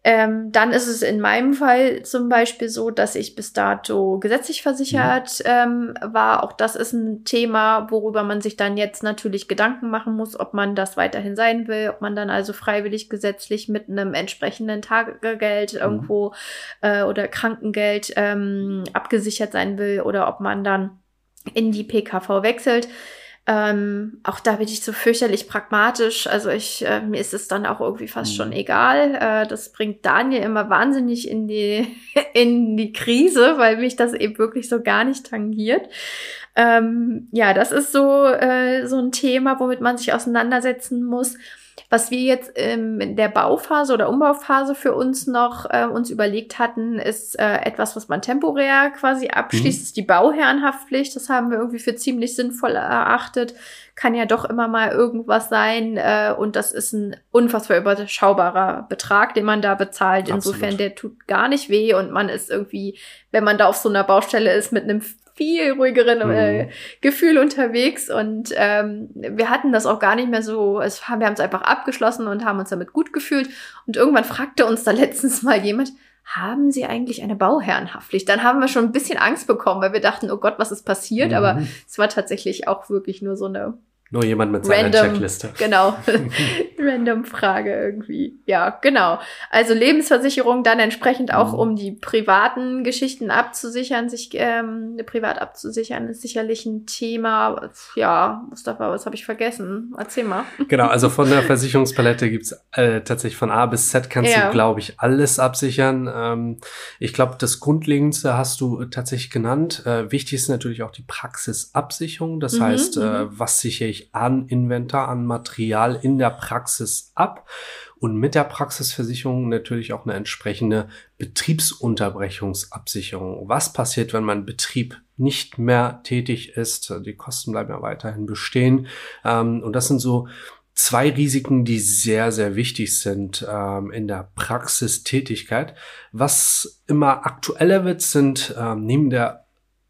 Ähm, dann ist es in meinem Fall zum Beispiel so, dass ich bis dato gesetzlich versichert ähm, war. Auch das ist ein Thema, worüber man sich dann jetzt natürlich Gedanken machen muss, ob man das weiterhin sein will, ob man dann also freiwillig gesetzlich mit einem entsprechenden Tagegeld mhm. irgendwo äh, oder Krankengeld ähm, abgesichert sein will oder ob man dann in die PKV wechselt. Ähm, auch da bin ich so fürchterlich pragmatisch. Also ich, äh, mir ist es dann auch irgendwie fast mhm. schon egal. Äh, das bringt Daniel immer wahnsinnig in die, in die Krise, weil mich das eben wirklich so gar nicht tangiert. Ähm, ja, das ist so, äh, so ein Thema, womit man sich auseinandersetzen muss. Was wir jetzt ähm, in der Bauphase oder Umbauphase für uns noch äh, uns überlegt hatten, ist äh, etwas, was man temporär quasi abschließt, mhm. ist die Bauherrenhaftpflicht. Das haben wir irgendwie für ziemlich sinnvoll erachtet. Kann ja doch immer mal irgendwas sein. Äh, und das ist ein unfassbar überschaubarer Betrag, den man da bezahlt. Absolut. Insofern, der tut gar nicht weh und man ist irgendwie, wenn man da auf so einer Baustelle ist, mit einem viel ruhigeren äh, mhm. Gefühl unterwegs und ähm, wir hatten das auch gar nicht mehr so, es, wir haben es einfach abgeschlossen und haben uns damit gut gefühlt und irgendwann fragte uns da letztens mal jemand, haben Sie eigentlich eine Bauherrenhaftpflicht? Dann haben wir schon ein bisschen Angst bekommen, weil wir dachten, oh Gott, was ist passiert? Mhm. Aber es war tatsächlich auch wirklich nur so eine nur jemand mit seiner Random, Checkliste. Genau. Random Frage irgendwie. Ja, genau. Also Lebensversicherung dann entsprechend auch, mhm. um die privaten Geschichten abzusichern, sich ähm, privat abzusichern, ist sicherlich ein Thema. Ja, Mustafa, was habe ich vergessen? Erzähl mal. Genau, also von der Versicherungspalette gibt's äh, tatsächlich von A bis Z kannst ja. du, glaube ich, alles absichern. Ähm, ich glaube, das Grundlegendste hast du tatsächlich genannt. Äh, wichtig ist natürlich auch die Praxisabsicherung. Das mhm, heißt, äh, mhm. was sichere ich an Inventar, an Material in der Praxis ab? Und mit der Praxisversicherung natürlich auch eine entsprechende Betriebsunterbrechungsabsicherung. Was passiert, wenn mein Betrieb nicht mehr tätig ist? Die Kosten bleiben ja weiterhin bestehen. Ähm, und das sind so zwei Risiken, die sehr, sehr wichtig sind ähm, in der Praxistätigkeit. Was immer aktueller wird, sind ähm, neben der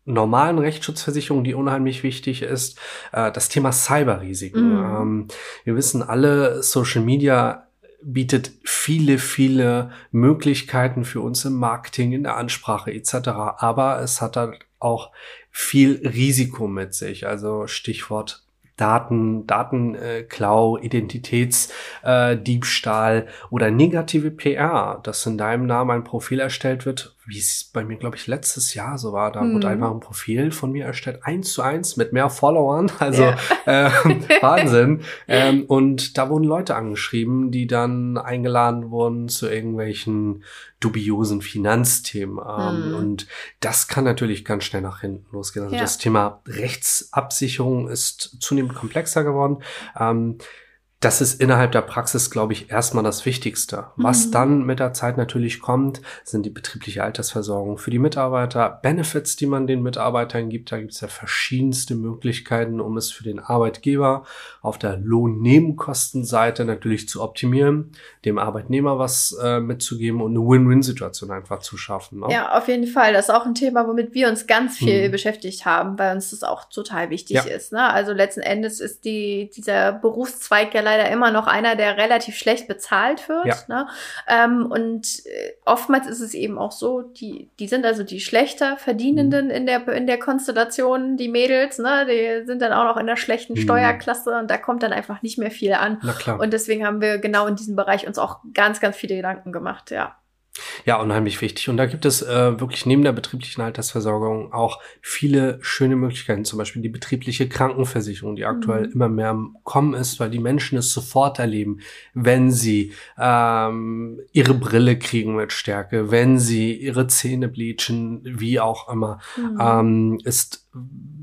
normalen Rechtsschutzversicherung, die unheimlich wichtig ist, äh, das Thema Cyberrisiken. Mhm. Ähm, wir wissen alle, Social Media bietet viele, viele Möglichkeiten für uns im Marketing, in der Ansprache etc. Aber es hat dann auch viel Risiko mit sich. Also Stichwort Daten, Datenklau, äh, Identitätsdiebstahl äh, oder negative PR, dass in deinem Namen ein Profil erstellt wird, wie es bei mir, glaube ich, letztes Jahr so war. Da mhm. wurde einfach ein Profil von mir erstellt, eins zu eins mit mehr Followern. Also ja. äh, Wahnsinn. Ähm, und da wurden Leute angeschrieben, die dann eingeladen wurden zu irgendwelchen dubiosen Finanzthemen. Ähm, mhm. Und das kann natürlich ganz schnell nach hinten losgehen. Also ja. das Thema Rechtsabsicherung ist zunehmend komplexer geworden. Ähm, das ist innerhalb der Praxis, glaube ich, erstmal das Wichtigste. Was mhm. dann mit der Zeit natürlich kommt, sind die betriebliche Altersversorgung für die Mitarbeiter, Benefits, die man den Mitarbeitern gibt. Da gibt es ja verschiedenste Möglichkeiten, um es für den Arbeitgeber auf der Lohnnebenkostenseite natürlich zu optimieren, dem Arbeitnehmer was äh, mitzugeben und eine Win-Win-Situation einfach zu schaffen. Ne? Ja, auf jeden Fall. Das ist auch ein Thema, womit wir uns ganz viel mhm. beschäftigt haben, weil uns das auch total wichtig ja. ist. Ne? Also letzten Endes ist die, dieser Berufszweig ja leider leider immer noch einer, der relativ schlecht bezahlt wird. Ja. Ne? Ähm, und äh, oftmals ist es eben auch so, die, die sind also die schlechter Verdienenden mhm. in, der, in der Konstellation, die Mädels, ne? die sind dann auch noch in der schlechten mhm. Steuerklasse und da kommt dann einfach nicht mehr viel an. Und deswegen haben wir genau in diesem Bereich uns auch ganz, ganz viele Gedanken gemacht, ja. Ja, unheimlich wichtig. Und da gibt es äh, wirklich neben der betrieblichen Altersversorgung auch viele schöne Möglichkeiten. Zum Beispiel die betriebliche Krankenversicherung, die aktuell mhm. immer mehr im Kommen ist, weil die Menschen es sofort erleben, wenn sie ähm, ihre Brille kriegen mit Stärke, wenn sie ihre Zähne bleachen, wie auch immer. Mhm. Ähm, ist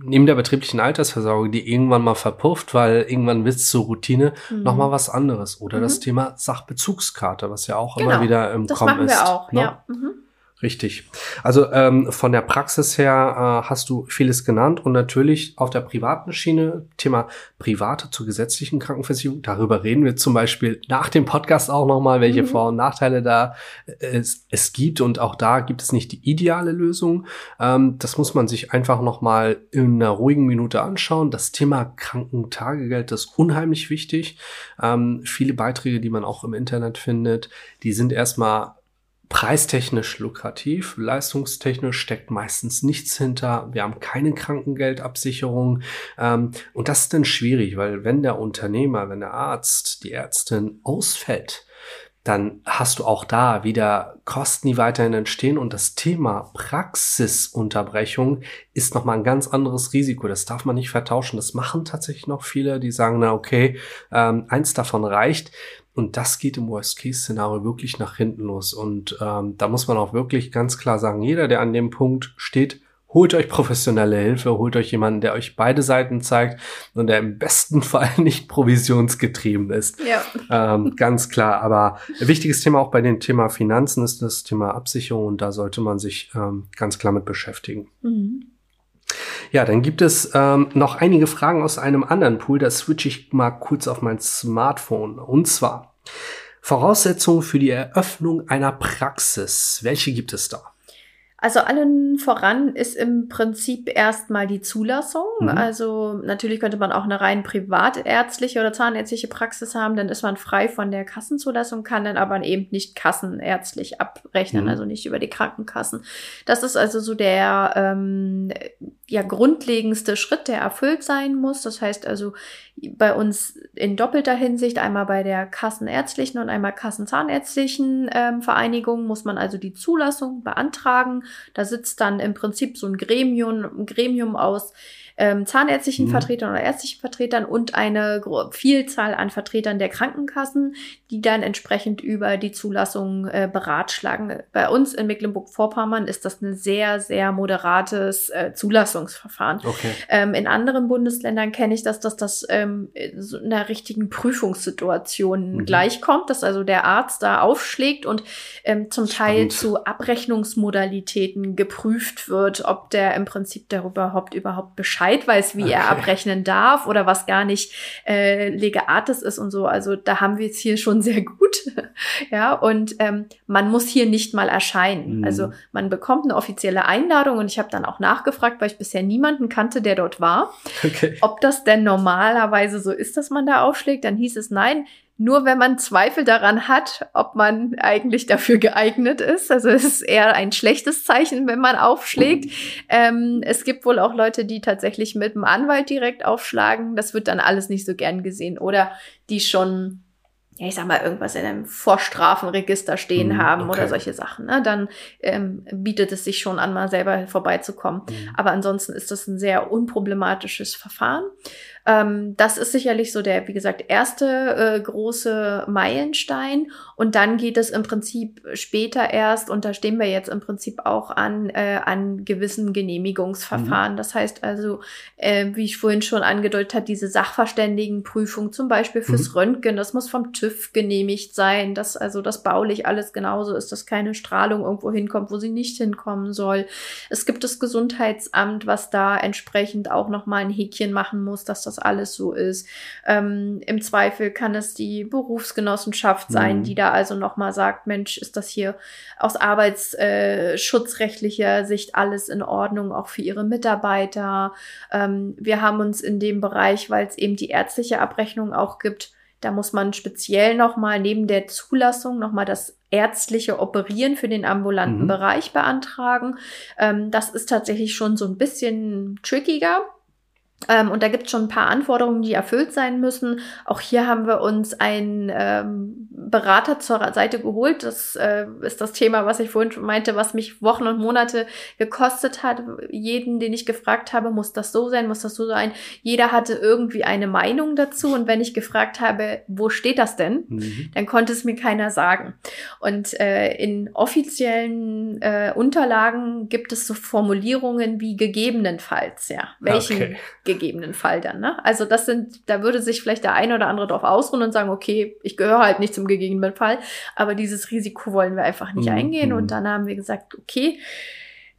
neben der betrieblichen Altersversorgung, die irgendwann mal verpufft, weil irgendwann wird es zur Routine, mhm. nochmal was anderes. Oder mhm. das Thema Sachbezugskarte, was ja auch genau. immer wieder im das Kommen ist. Auch, ne? ja. Mhm. Richtig. Also ähm, von der Praxis her äh, hast du vieles genannt und natürlich auf der privaten Schiene Thema private zur gesetzlichen Krankenversicherung. Darüber reden wir zum Beispiel nach dem Podcast auch nochmal, welche mhm. Vor- und Nachteile da äh, es, es gibt und auch da gibt es nicht die ideale Lösung. Ähm, das muss man sich einfach nochmal in einer ruhigen Minute anschauen. Das Thema Krankentagegeld ist unheimlich wichtig. Ähm, viele Beiträge, die man auch im Internet findet, die sind erstmal preistechnisch lukrativ, leistungstechnisch steckt meistens nichts hinter. Wir haben keine Krankengeldabsicherung. Ähm, und das ist dann schwierig, weil wenn der Unternehmer, wenn der Arzt, die Ärztin ausfällt, dann hast du auch da wieder Kosten, die weiterhin entstehen. Und das Thema Praxisunterbrechung ist nochmal ein ganz anderes Risiko. Das darf man nicht vertauschen. Das machen tatsächlich noch viele, die sagen, na okay, ähm, eins davon reicht. Und das geht im Worst-Case-Szenario wirklich nach hinten los. Und ähm, da muss man auch wirklich ganz klar sagen, jeder, der an dem Punkt steht, holt euch professionelle Hilfe, holt euch jemanden, der euch beide Seiten zeigt und der im besten Fall nicht provisionsgetrieben ist. Ja. Ähm, ganz klar. Aber ein wichtiges Thema auch bei dem Thema Finanzen ist das Thema Absicherung und da sollte man sich ähm, ganz klar mit beschäftigen. Mhm. Ja, dann gibt es ähm, noch einige Fragen aus einem anderen Pool. Da switche ich mal kurz auf mein Smartphone. Und zwar Voraussetzungen für die Eröffnung einer Praxis. Welche gibt es da? Also allen voran ist im Prinzip erstmal die Zulassung. Mhm. Also natürlich könnte man auch eine rein privatärztliche oder zahnärztliche Praxis haben, dann ist man frei von der Kassenzulassung, kann dann aber eben nicht kassenärztlich abrechnen, mhm. also nicht über die Krankenkassen. Das ist also so der ähm, ja grundlegendste Schritt, der erfüllt sein muss. Das heißt also bei uns in doppelter Hinsicht, einmal bei der kassenärztlichen und einmal kassenzahnärztlichen ähm, Vereinigung muss man also die Zulassung beantragen. Da sitzt dann im Prinzip so ein Gremium, ein Gremium aus ähm, zahnärztlichen mhm. Vertretern oder ärztlichen Vertretern und eine Vielzahl an Vertretern der Krankenkassen, die dann entsprechend über die Zulassung äh, beratschlagen. Bei uns in Mecklenburg-Vorpommern ist das ein sehr, sehr moderates äh, Zulassungsverfahren. Okay. Ähm, in anderen Bundesländern kenne ich das, dass das ähm, so einer richtigen Prüfungssituation mhm. gleichkommt, dass also der Arzt da aufschlägt und ähm, zum. Teil zu Abrechnungsmodalitäten geprüft wird, ob der im Prinzip darüber überhaupt überhaupt Bescheid weiß, wie okay. er abrechnen darf oder was gar nicht äh, Legates ist und so. Also da haben wir jetzt hier schon sehr gut. ja, und ähm, man muss hier nicht mal erscheinen. Mhm. Also man bekommt eine offizielle Einladung und ich habe dann auch nachgefragt, weil ich bisher niemanden kannte, der dort war, okay. ob das denn normalerweise so ist, dass man da aufschlägt. Dann hieß es nein, nur wenn man Zweifel daran hat, ob man eigentlich dafür geeignet ist. Also es ist eher ein schlechtes Zeichen, wenn man aufschlägt. Ähm, es gibt wohl auch Leute, die tatsächlich mit dem Anwalt direkt aufschlagen. Das wird dann alles nicht so gern gesehen. Oder die schon ja, ich sag mal, irgendwas in einem Vorstrafenregister stehen mhm, haben okay. oder solche Sachen, ne? dann ähm, bietet es sich schon an, mal selber vorbeizukommen. Mhm. Aber ansonsten ist das ein sehr unproblematisches Verfahren. Ähm, das ist sicherlich so der, wie gesagt, erste äh, große Meilenstein. Und dann geht es im Prinzip später erst, und da stehen wir jetzt im Prinzip auch an, äh, an gewissen Genehmigungsverfahren. Mhm. Das heißt also, äh, wie ich vorhin schon angedeutet habe, diese Sachverständigenprüfung zum Beispiel fürs mhm. Röntgen, das muss vom TÜV genehmigt sein, dass also das baulich alles genauso ist, dass keine Strahlung irgendwo hinkommt, wo sie nicht hinkommen soll. Es gibt das Gesundheitsamt, was da entsprechend auch nochmal ein Häkchen machen muss, dass das das alles so ist. Ähm, Im Zweifel kann es die Berufsgenossenschaft sein, mhm. die da also nochmal sagt, Mensch, ist das hier aus arbeitsschutzrechtlicher äh, Sicht alles in Ordnung, auch für ihre Mitarbeiter. Ähm, wir haben uns in dem Bereich, weil es eben die ärztliche Abrechnung auch gibt, da muss man speziell nochmal neben der Zulassung nochmal das ärztliche Operieren für den ambulanten mhm. Bereich beantragen. Ähm, das ist tatsächlich schon so ein bisschen trickiger. Ähm, und da gibt es schon ein paar Anforderungen, die erfüllt sein müssen. Auch hier haben wir uns einen ähm, Berater zur Seite geholt. Das äh, ist das Thema, was ich vorhin schon meinte, was mich Wochen und Monate gekostet hat. Jeden, den ich gefragt habe, muss das so sein, muss das so sein. Jeder hatte irgendwie eine Meinung dazu. Und wenn ich gefragt habe, wo steht das denn, mhm. dann konnte es mir keiner sagen. Und äh, in offiziellen äh, Unterlagen gibt es so Formulierungen wie gegebenenfalls, ja. Welchen okay gegebenen Fall dann. Ne? Also das sind, da würde sich vielleicht der eine oder andere drauf ausruhen und sagen, okay, ich gehöre halt nicht zum gegebenen Fall, aber dieses Risiko wollen wir einfach nicht mhm. eingehen. Und mhm. dann haben wir gesagt, okay,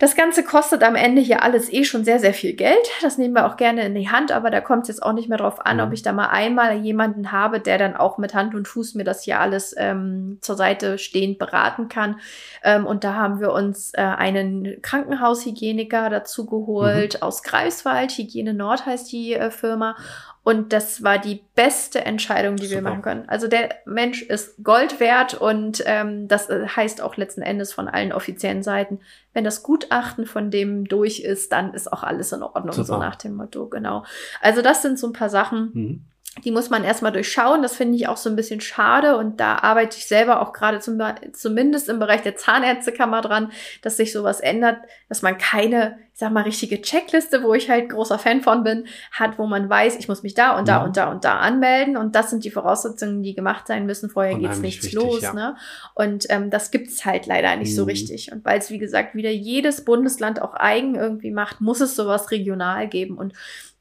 das Ganze kostet am Ende hier alles eh schon sehr, sehr viel Geld. Das nehmen wir auch gerne in die Hand, aber da kommt es jetzt auch nicht mehr drauf an, mhm. ob ich da mal einmal jemanden habe, der dann auch mit Hand und Fuß mir das hier alles ähm, zur Seite stehend beraten kann. Ähm, und da haben wir uns äh, einen Krankenhaushygieniker dazu geholt mhm. aus Greifswald. Hygiene Nord heißt die äh, Firma. Und das war die beste Entscheidung, die Super. wir machen können. Also der Mensch ist Gold wert und ähm, das äh, heißt auch letzten Endes von allen offiziellen Seiten, wenn das Gutachten von dem durch ist, dann ist auch alles in Ordnung, Super. so nach dem Motto, genau. Also das sind so ein paar Sachen. Mhm die muss man erstmal durchschauen. Das finde ich auch so ein bisschen schade. Und da arbeite ich selber auch gerade zum, zumindest im Bereich der Zahnärztekammer dran, dass sich sowas ändert, dass man keine, ich sag mal, richtige Checkliste, wo ich halt großer Fan von bin, hat, wo man weiß, ich muss mich da und da ja. und da und da anmelden. Und das sind die Voraussetzungen, die gemacht sein müssen. Vorher geht's nichts wichtig, los. Ja. Ne? Und ähm, das gibt's halt leider nicht mhm. so richtig. Und weil es, wie gesagt, wieder jedes Bundesland auch eigen irgendwie macht, muss es sowas regional geben. Und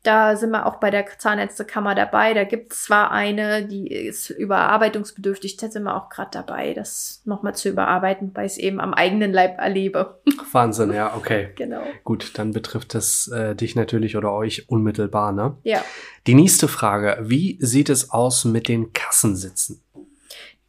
da sind wir auch bei der Zahnärztekammer dabei. Da gibt es zwar eine, die ist überarbeitungsbedürftig, da sind wir auch gerade dabei, das nochmal zu überarbeiten, weil ich es eben am eigenen Leib erlebe. Wahnsinn, ja, okay. Genau. Gut, dann betrifft das äh, dich natürlich oder euch unmittelbar, ne? Ja. Die nächste Frage, wie sieht es aus mit den Kassensitzen?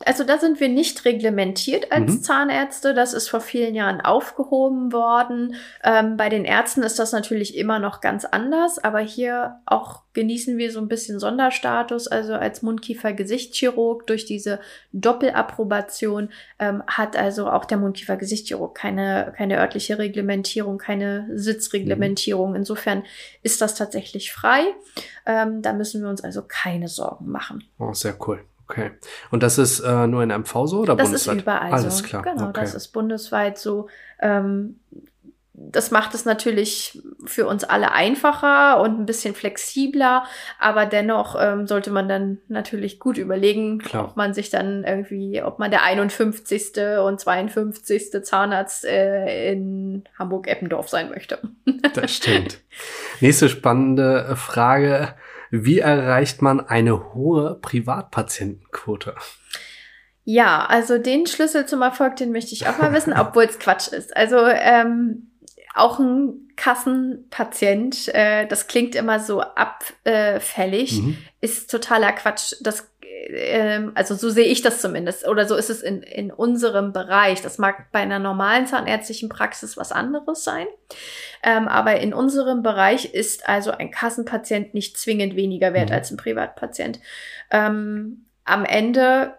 Also da sind wir nicht reglementiert als mhm. Zahnärzte. Das ist vor vielen Jahren aufgehoben worden. Ähm, bei den Ärzten ist das natürlich immer noch ganz anders, aber hier auch genießen wir so ein bisschen Sonderstatus. Also als Mundkiefer-Gesichtschirurg durch diese Doppelapprobation ähm, hat also auch der Mundkiefer-Gesichtschirurg keine, keine örtliche Reglementierung, keine Sitzreglementierung. Mhm. Insofern ist das tatsächlich frei. Ähm, da müssen wir uns also keine Sorgen machen. Oh, sehr cool. Okay. Und das ist äh, nur in MV so oder das bundesweit? Das ist überall Alles so. klar. Genau, okay. das ist bundesweit so. Ähm, das macht es natürlich für uns alle einfacher und ein bisschen flexibler, aber dennoch ähm, sollte man dann natürlich gut überlegen, Klar. ob man sich dann irgendwie, ob man der 51. und 52. Zahnarzt äh, in Hamburg-Eppendorf sein möchte. Das stimmt. Nächste spannende Frage. Wie erreicht man eine hohe Privatpatientenquote? Ja, also den Schlüssel zum Erfolg, den möchte ich auch mal wissen, obwohl es Quatsch ist. Also ähm, auch ein Kassenpatient, äh, das klingt immer so abfällig, mhm. ist totaler Quatsch. Das ähm, also so sehe ich das zumindest, oder so ist es in, in unserem Bereich. Das mag bei einer normalen zahnärztlichen Praxis was anderes sein, ähm, aber in unserem Bereich ist also ein Kassenpatient nicht zwingend weniger wert mhm. als ein Privatpatient. Ähm, am Ende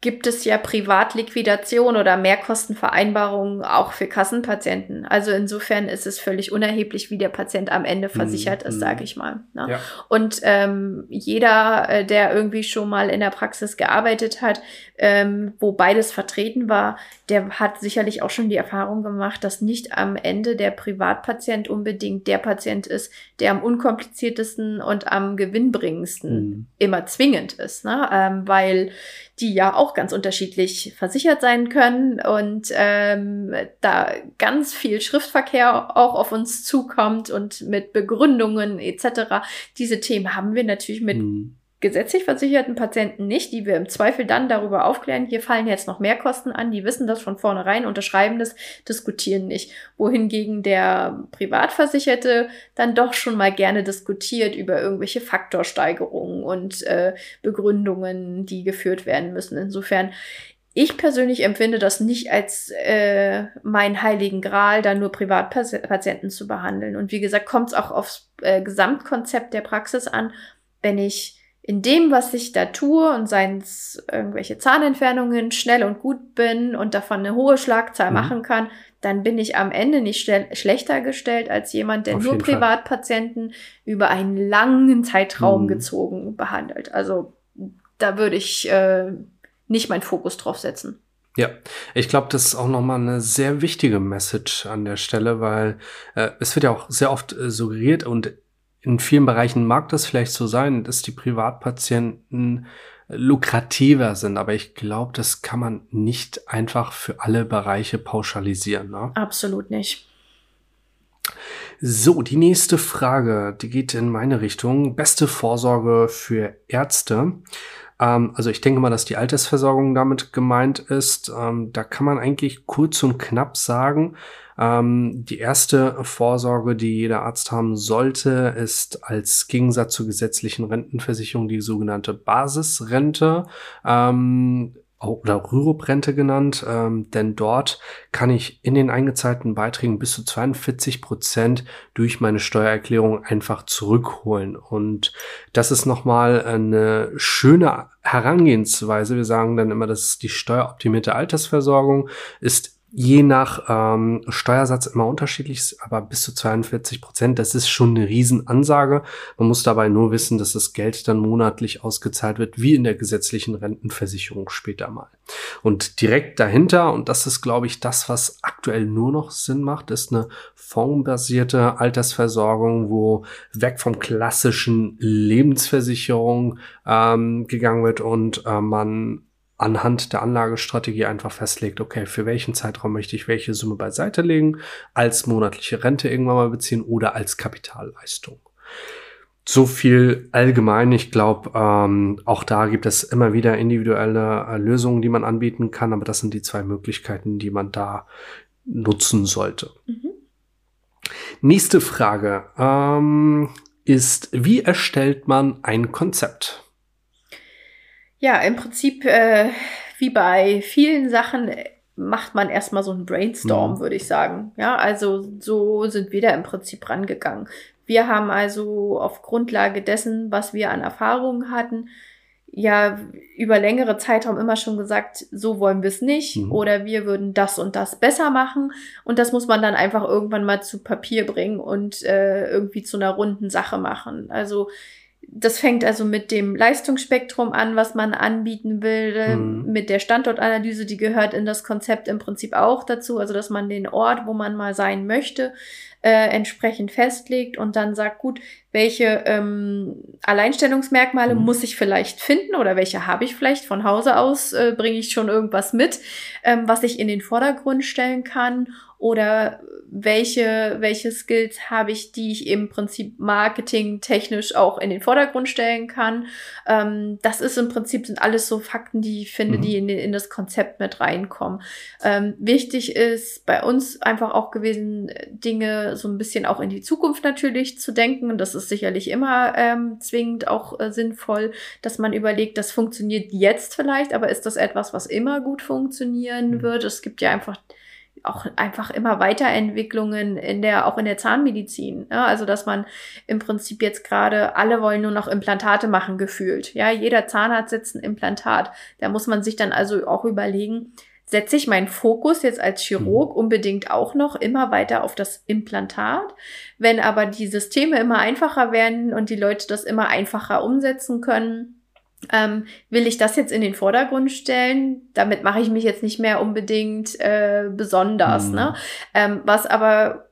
gibt es ja Privatliquidation oder Mehrkostenvereinbarungen auch für Kassenpatienten. Also insofern ist es völlig unerheblich, wie der Patient am Ende versichert mm, ist, sage ich mal. Ne? Ja. Und ähm, jeder, äh, der irgendwie schon mal in der Praxis gearbeitet hat, ähm, wo beides vertreten war, der hat sicherlich auch schon die Erfahrung gemacht, dass nicht am Ende der Privatpatient unbedingt der Patient ist, der am unkompliziertesten und am gewinnbringendsten mm. immer zwingend ist, ne? Ähm, weil die ja auch ganz unterschiedlich versichert sein können und ähm, da ganz viel Schriftverkehr auch auf uns zukommt und mit Begründungen etc. Diese Themen haben wir natürlich mit mhm gesetzlich versicherten Patienten nicht, die wir im Zweifel dann darüber aufklären, hier fallen jetzt noch mehr Kosten an, die wissen das von vornherein, unterschreiben das, diskutieren nicht. Wohingegen der Privatversicherte dann doch schon mal gerne diskutiert über irgendwelche Faktorsteigerungen und äh, Begründungen, die geführt werden müssen. Insofern ich persönlich empfinde das nicht als äh, mein heiligen Gral, da nur Privatpatienten zu behandeln. Und wie gesagt, kommt es auch aufs äh, Gesamtkonzept der Praxis an. Wenn ich in dem, was ich da tue und seien es irgendwelche Zahnentfernungen schnell und gut bin und davon eine hohe Schlagzahl mhm. machen kann, dann bin ich am Ende nicht schlechter gestellt als jemand, der Auf nur Privatpatienten Fall. über einen langen Zeitraum mhm. gezogen behandelt. Also da würde ich äh, nicht meinen Fokus drauf setzen. Ja, ich glaube, das ist auch nochmal eine sehr wichtige Message an der Stelle, weil äh, es wird ja auch sehr oft äh, suggeriert und in vielen Bereichen mag das vielleicht so sein, dass die Privatpatienten lukrativer sind, aber ich glaube, das kann man nicht einfach für alle Bereiche pauschalisieren. Ne? Absolut nicht. So, die nächste Frage, die geht in meine Richtung. Beste Vorsorge für Ärzte. Ähm, also ich denke mal, dass die Altersversorgung damit gemeint ist. Ähm, da kann man eigentlich kurz und knapp sagen, ähm, die erste Vorsorge, die jeder Arzt haben sollte, ist als Gegensatz zur gesetzlichen Rentenversicherung die sogenannte Basisrente. Ähm, oder Rürup-Rente genannt, ähm, denn dort kann ich in den eingezahlten Beiträgen bis zu 42 Prozent durch meine Steuererklärung einfach zurückholen. Und das ist nochmal eine schöne Herangehensweise. Wir sagen dann immer, dass die steueroptimierte Altersversorgung ist je nach ähm, Steuersatz immer unterschiedlich, aber bis zu 42 Prozent, das ist schon eine Riesenansage. Man muss dabei nur wissen, dass das Geld dann monatlich ausgezahlt wird, wie in der gesetzlichen Rentenversicherung später mal. Und direkt dahinter, und das ist, glaube ich, das, was aktuell nur noch Sinn macht, ist eine fondsbasierte Altersversorgung, wo weg vom klassischen Lebensversicherung ähm, gegangen wird und äh, man anhand der Anlagestrategie einfach festlegt, okay, für welchen Zeitraum möchte ich welche Summe beiseite legen, als monatliche Rente irgendwann mal beziehen oder als Kapitalleistung. So viel allgemein. Ich glaube, ähm, auch da gibt es immer wieder individuelle äh, Lösungen, die man anbieten kann, aber das sind die zwei Möglichkeiten, die man da nutzen sollte. Mhm. Nächste Frage ähm, ist, wie erstellt man ein Konzept? Ja, im Prinzip äh, wie bei vielen Sachen macht man erstmal so einen Brainstorm, mhm. würde ich sagen. Ja, also so sind wir da im Prinzip rangegangen. Wir haben also auf Grundlage dessen, was wir an Erfahrungen hatten, ja über längere Zeitraum immer schon gesagt, so wollen wir es nicht mhm. oder wir würden das und das besser machen und das muss man dann einfach irgendwann mal zu Papier bringen und äh, irgendwie zu einer runden Sache machen. Also das fängt also mit dem Leistungsspektrum an, was man anbieten will, mhm. mit der Standortanalyse, die gehört in das Konzept im Prinzip auch dazu, also dass man den Ort, wo man mal sein möchte, äh, entsprechend festlegt und dann sagt, gut, welche ähm, Alleinstellungsmerkmale mhm. muss ich vielleicht finden oder welche habe ich vielleicht von Hause aus, äh, bringe ich schon irgendwas mit, ähm, was ich in den Vordergrund stellen kann oder welche, welche Skills habe ich, die ich im Prinzip marketingtechnisch auch in den Vordergrund stellen kann. Ähm, das ist im Prinzip sind alles so Fakten, die ich finde, mhm. die in, in das Konzept mit reinkommen. Ähm, wichtig ist bei uns einfach auch gewesen, Dinge so ein bisschen auch in die Zukunft natürlich zu denken. Und das ist sicherlich immer ähm, zwingend auch äh, sinnvoll, dass man überlegt, das funktioniert jetzt vielleicht, aber ist das etwas, was immer gut funktionieren mhm. wird? Es gibt ja einfach auch einfach immer Weiterentwicklungen in der, auch in der Zahnmedizin. Ja, also, dass man im Prinzip jetzt gerade, alle wollen nur noch Implantate machen, gefühlt. Ja, jeder Zahnarzt setzt ein Implantat. Da muss man sich dann also auch überlegen, setze ich meinen Fokus jetzt als Chirurg mhm. unbedingt auch noch immer weiter auf das Implantat. Wenn aber die Systeme immer einfacher werden und die Leute das immer einfacher umsetzen können, ähm, will ich das jetzt in den Vordergrund stellen? Damit mache ich mich jetzt nicht mehr unbedingt äh, besonders. Mhm. Ne? Ähm, was aber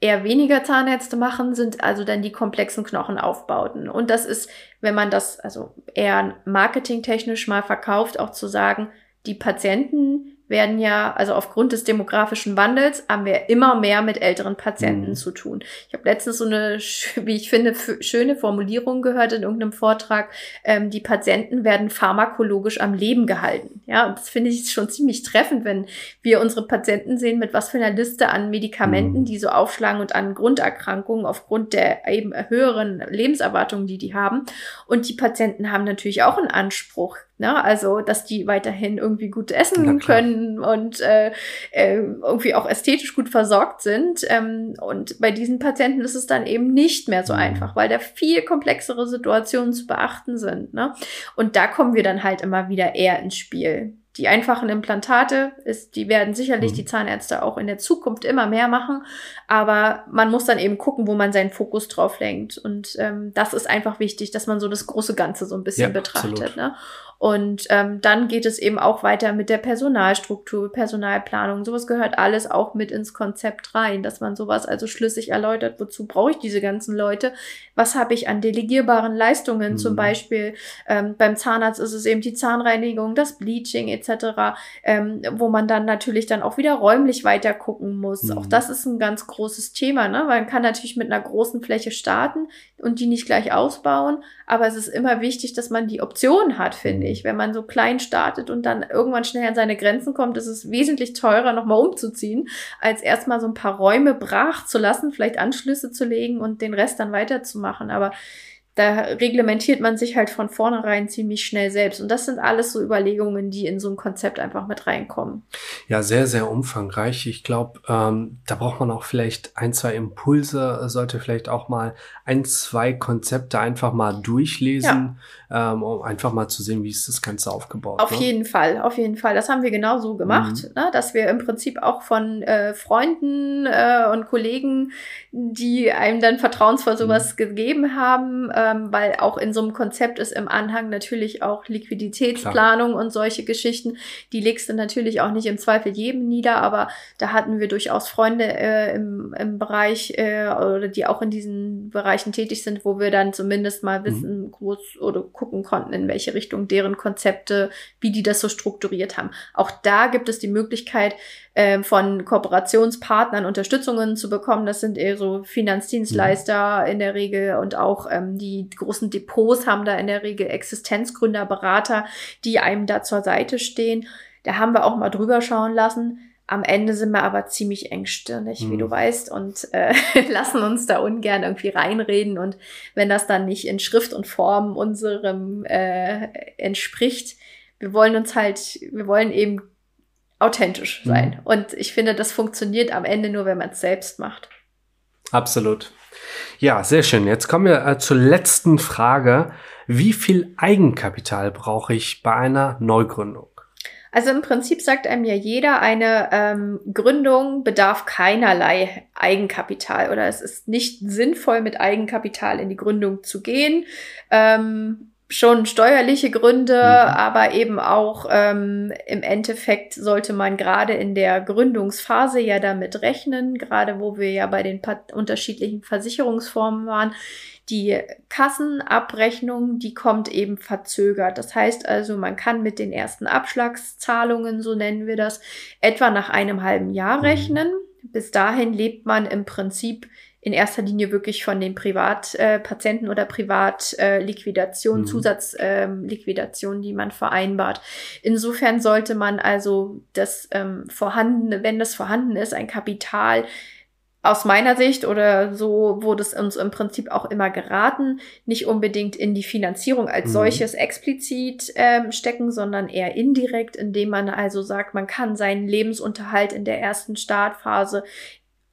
eher weniger Zahnärzte machen, sind also dann die komplexen Knochenaufbauten. Und das ist, wenn man das also eher marketingtechnisch mal verkauft, auch zu sagen, die Patienten werden ja, also aufgrund des demografischen Wandels, haben wir immer mehr mit älteren Patienten mhm. zu tun. Ich habe letztens so eine, wie ich finde, schöne Formulierung gehört in irgendeinem Vortrag. Ähm, die Patienten werden pharmakologisch am Leben gehalten. Ja, und das finde ich schon ziemlich treffend, wenn wir unsere Patienten sehen, mit was für einer Liste an Medikamenten, mhm. die so aufschlagen und an Grunderkrankungen aufgrund der eben höheren Lebenserwartungen, die die haben. Und die Patienten haben natürlich auch einen Anspruch, Ne? Also, dass die weiterhin irgendwie gut essen können und äh, äh, irgendwie auch ästhetisch gut versorgt sind. Ähm, und bei diesen Patienten ist es dann eben nicht mehr so mhm. einfach, weil da viel komplexere Situationen zu beachten sind. Ne? Und da kommen wir dann halt immer wieder eher ins Spiel die einfachen Implantate ist, die werden sicherlich mhm. die Zahnärzte auch in der Zukunft immer mehr machen, aber man muss dann eben gucken, wo man seinen Fokus drauf lenkt. Und ähm, das ist einfach wichtig, dass man so das große Ganze so ein bisschen ja, betrachtet. Ne? Und ähm, dann geht es eben auch weiter mit der Personalstruktur, Personalplanung. Sowas gehört alles auch mit ins Konzept rein, dass man sowas also schlüssig erläutert, wozu brauche ich diese ganzen Leute? Was habe ich an delegierbaren Leistungen? Mhm. Zum Beispiel ähm, beim Zahnarzt ist es eben die Zahnreinigung, das Bleaching etc., ähm, wo man dann natürlich dann auch wieder räumlich weiter gucken muss. Mhm. Auch das ist ein ganz großes Thema. Ne? Man kann natürlich mit einer großen Fläche starten und die nicht gleich ausbauen, aber es ist immer wichtig, dass man die Option hat, finde ich. Wenn man so klein startet und dann irgendwann schnell an seine Grenzen kommt, ist es wesentlich teurer, nochmal umzuziehen, als erstmal so ein paar Räume brach zu lassen, vielleicht Anschlüsse zu legen und den Rest dann weiterzumachen. Aber da reglementiert man sich halt von vornherein ziemlich schnell selbst. Und das sind alles so Überlegungen, die in so ein Konzept einfach mit reinkommen. Ja, sehr, sehr umfangreich. Ich glaube, ähm, da braucht man auch vielleicht ein, zwei Impulse, sollte vielleicht auch mal ein, zwei Konzepte einfach mal durchlesen, ja. ähm, um einfach mal zu sehen, wie ist das Ganze aufgebaut. Auf ne? jeden Fall, auf jeden Fall. Das haben wir genau so gemacht, mhm. ne? dass wir im Prinzip auch von äh, Freunden äh, und Kollegen, die einem dann vertrauensvoll sowas mhm. gegeben haben, äh, ähm, weil auch in so einem Konzept ist im Anhang natürlich auch Liquiditätsplanung Klar. und solche Geschichten. Die legst du natürlich auch nicht im Zweifel jedem nieder, aber da hatten wir durchaus Freunde äh, im, im Bereich äh, oder die auch in diesen Bereichen tätig sind, wo wir dann zumindest mal mhm. wissen, mhm. groß oder gucken konnten, in welche Richtung deren Konzepte, wie die das so strukturiert haben. Auch da gibt es die Möglichkeit, äh, von Kooperationspartnern Unterstützungen zu bekommen. Das sind eher so Finanzdienstleister mhm. in der Regel und auch ähm, die großen Depots haben da in der Regel Existenzgründer, Berater, die einem da zur Seite stehen. Da haben wir auch mal drüber schauen lassen. Am Ende sind wir aber ziemlich engstirnig, mhm. wie du mhm. weißt, und äh, lassen uns da ungern irgendwie reinreden. Und wenn das dann nicht in Schrift und Form unserem äh, entspricht, wir wollen uns halt, wir wollen eben authentisch mhm. sein. Mhm. Und ich finde, das funktioniert am Ende nur, wenn man es selbst macht. Absolut. Ja, sehr schön. Jetzt kommen wir äh, zur letzten Frage. Wie viel Eigenkapital brauche ich bei einer Neugründung? Also im Prinzip sagt einem ja jeder, eine ähm, Gründung bedarf keinerlei Eigenkapital oder es ist nicht sinnvoll, mit Eigenkapital in die Gründung zu gehen. Ähm, schon steuerliche Gründe, mhm. aber eben auch ähm, im Endeffekt sollte man gerade in der Gründungsphase ja damit rechnen, gerade wo wir ja bei den unterschiedlichen Versicherungsformen waren. Die Kassenabrechnung, die kommt eben verzögert. Das heißt also, man kann mit den ersten Abschlagszahlungen, so nennen wir das, etwa nach einem halben Jahr mhm. rechnen. Bis dahin lebt man im Prinzip in erster Linie wirklich von den Privatpatienten äh, oder Privatliquidation, äh, mhm. Zusatzliquidation, ähm, die man vereinbart. Insofern sollte man also das ähm, vorhandene, wenn das vorhanden ist, ein Kapital aus meiner Sicht oder so wurde es uns im Prinzip auch immer geraten, nicht unbedingt in die Finanzierung als mhm. solches explizit ähm, stecken, sondern eher indirekt, indem man also sagt, man kann seinen Lebensunterhalt in der ersten Startphase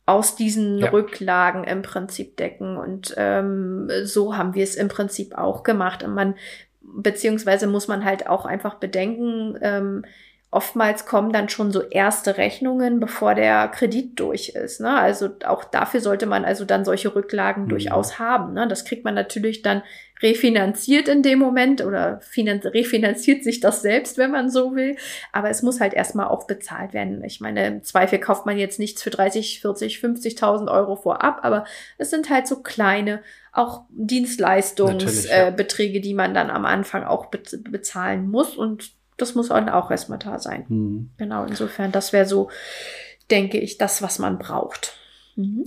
aus diesen ja. Rücklagen im Prinzip decken. Und ähm, so haben wir es im Prinzip auch gemacht. Und man, beziehungsweise muss man halt auch einfach bedenken, ähm, oftmals kommen dann schon so erste Rechnungen, bevor der Kredit durch ist. Ne? Also auch dafür sollte man also dann solche Rücklagen mhm. durchaus haben. Ne? Das kriegt man natürlich dann refinanziert in dem Moment oder refinanziert sich das selbst, wenn man so will. Aber es muss halt erstmal auch bezahlt werden. Ich meine, im Zweifel kauft man jetzt nichts für 30, 40, 50.000 Euro vorab, aber es sind halt so kleine auch Dienstleistungsbeträge, ja. äh, die man dann am Anfang auch be bezahlen muss und das muss dann auch erstmal da sein. Mhm. Genau, insofern, das wäre so, denke ich, das, was man braucht. Mhm.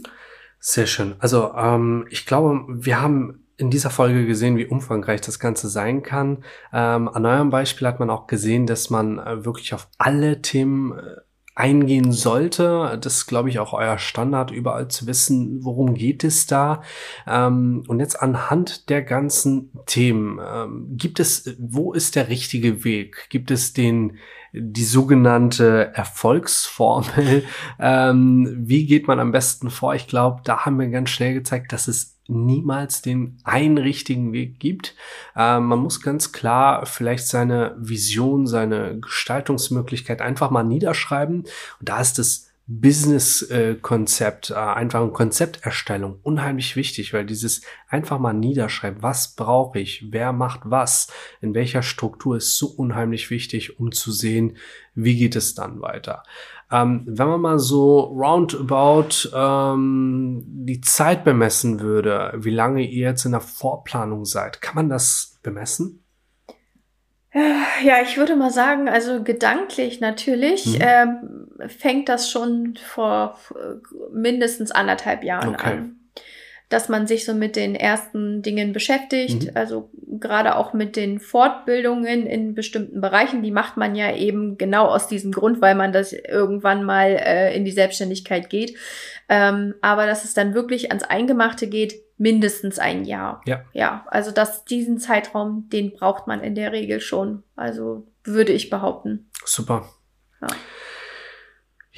Sehr schön. Also ähm, ich glaube, wir haben in dieser Folge gesehen, wie umfangreich das Ganze sein kann. Ähm, an eurem Beispiel hat man auch gesehen, dass man äh, wirklich auf alle Themen äh, eingehen sollte. Das ist, glaube ich, auch euer Standard, überall zu wissen, worum geht es da. Ähm, und jetzt anhand der ganzen Themen, ähm, gibt es, wo ist der richtige Weg? Gibt es den, die sogenannte Erfolgsformel? ähm, wie geht man am besten vor? Ich glaube, da haben wir ganz schnell gezeigt, dass es niemals den einen richtigen Weg gibt. Äh, man muss ganz klar vielleicht seine Vision, seine Gestaltungsmöglichkeit einfach mal niederschreiben. Und da ist das Business-Konzept, äh, einfach eine Konzepterstellung unheimlich wichtig, weil dieses einfach mal niederschreiben, was brauche ich, wer macht was, in welcher Struktur ist so unheimlich wichtig, um zu sehen, wie geht es dann weiter. Ähm, wenn man mal so roundabout ähm, die Zeit bemessen würde, wie lange ihr jetzt in der Vorplanung seid, kann man das bemessen? Ja, ich würde mal sagen, also gedanklich natürlich mhm. ähm, fängt das schon vor mindestens anderthalb Jahren okay. an dass man sich so mit den ersten Dingen beschäftigt, mhm. also gerade auch mit den Fortbildungen in bestimmten Bereichen, die macht man ja eben genau aus diesem Grund, weil man das irgendwann mal äh, in die Selbstständigkeit geht. Ähm, aber dass es dann wirklich ans Eingemachte geht, mindestens ein Jahr. Ja. Ja, also dass diesen Zeitraum, den braucht man in der Regel schon. Also würde ich behaupten. Super. Ja.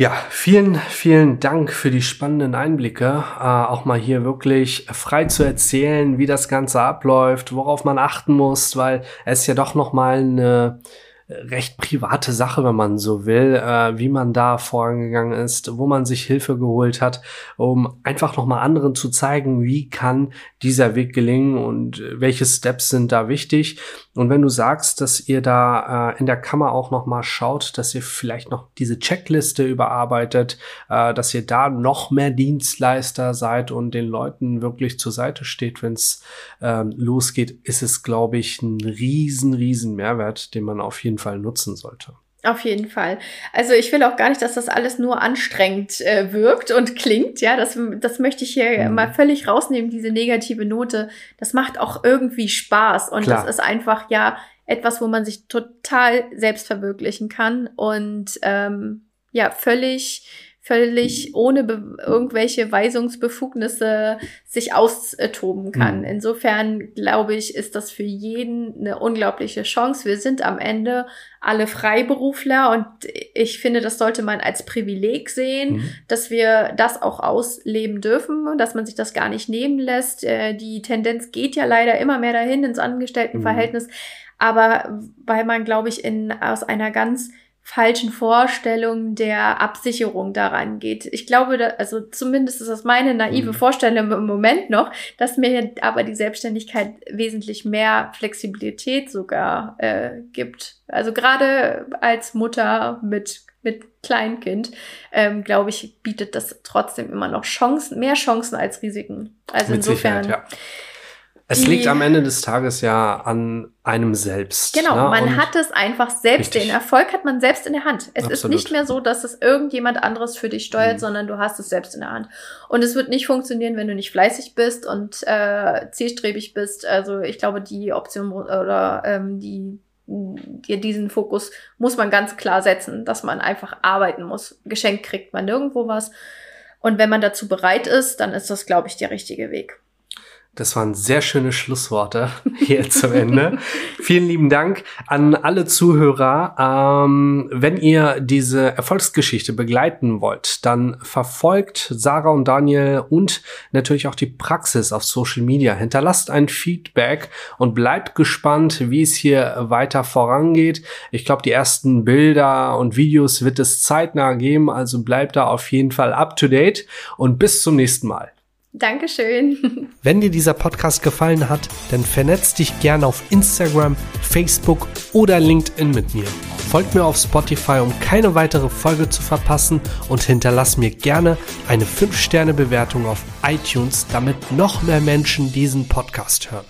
Ja, vielen, vielen Dank für die spannenden Einblicke. Äh, auch mal hier wirklich frei zu erzählen, wie das Ganze abläuft, worauf man achten muss, weil es ja doch noch mal eine recht private Sache, wenn man so will, äh, wie man da vorangegangen ist, wo man sich Hilfe geholt hat, um einfach nochmal anderen zu zeigen, wie kann dieser Weg gelingen und welche Steps sind da wichtig. Und wenn du sagst, dass ihr da äh, in der Kammer auch nochmal schaut, dass ihr vielleicht noch diese Checkliste überarbeitet, äh, dass ihr da noch mehr Dienstleister seid und den Leuten wirklich zur Seite steht, wenn es äh, losgeht, ist es, glaube ich, ein riesen, riesen Mehrwert, den man auf jeden Fall nutzen sollte. Auf jeden Fall. Also ich will auch gar nicht, dass das alles nur anstrengend äh, wirkt und klingt. Ja, das, das möchte ich hier mhm. mal völlig rausnehmen, diese negative Note. Das macht auch irgendwie Spaß und Klar. das ist einfach ja etwas, wo man sich total selbst verwirklichen kann und ähm, ja völlig völlig ohne irgendwelche Weisungsbefugnisse sich austoben kann. Mhm. Insofern glaube ich, ist das für jeden eine unglaubliche Chance. Wir sind am Ende alle Freiberufler und ich finde, das sollte man als Privileg sehen, mhm. dass wir das auch ausleben dürfen, dass man sich das gar nicht nehmen lässt. Äh, die Tendenz geht ja leider immer mehr dahin ins Angestelltenverhältnis, mhm. aber weil man, glaube ich, in, aus einer ganz falschen Vorstellung der Absicherung daran geht. Ich glaube, da, also zumindest ist das meine naive mhm. Vorstellung im Moment noch, dass mir aber die Selbstständigkeit wesentlich mehr Flexibilität sogar äh, gibt. Also gerade als Mutter mit mit Kleinkind, ähm, glaube ich, bietet das trotzdem immer noch Chancen, mehr Chancen als Risiken. Also mit insofern. Ja. Es liegt am Ende des Tages ja an einem selbst. Genau, ne? man Und hat es einfach selbst. Richtig. Den Erfolg hat man selbst in der Hand. Es Absolut. ist nicht mehr so, dass es irgendjemand anderes für dich steuert, mhm. sondern du hast es selbst in der Hand. Und es wird nicht funktionieren, wenn du nicht fleißig bist und äh, zielstrebig bist. Also ich glaube, die Option oder ähm, die dir diesen Fokus muss man ganz klar setzen, dass man einfach arbeiten muss. Geschenkt kriegt man nirgendwo was. Und wenn man dazu bereit ist, dann ist das, glaube ich, der richtige Weg. Das waren sehr schöne Schlussworte hier zum Ende. Vielen lieben Dank an alle Zuhörer. Ähm, wenn ihr diese Erfolgsgeschichte begleiten wollt, dann verfolgt Sarah und Daniel und natürlich auch die Praxis auf Social Media. Hinterlasst ein Feedback und bleibt gespannt, wie es hier weiter vorangeht. Ich glaube, die ersten Bilder und Videos wird es zeitnah geben, also bleibt da auf jeden Fall up to date und bis zum nächsten Mal. Dankeschön. Wenn dir dieser Podcast gefallen hat, dann vernetz dich gerne auf Instagram, Facebook oder LinkedIn mit mir. Folgt mir auf Spotify, um keine weitere Folge zu verpassen und hinterlass mir gerne eine 5-Sterne-Bewertung auf iTunes, damit noch mehr Menschen diesen Podcast hören.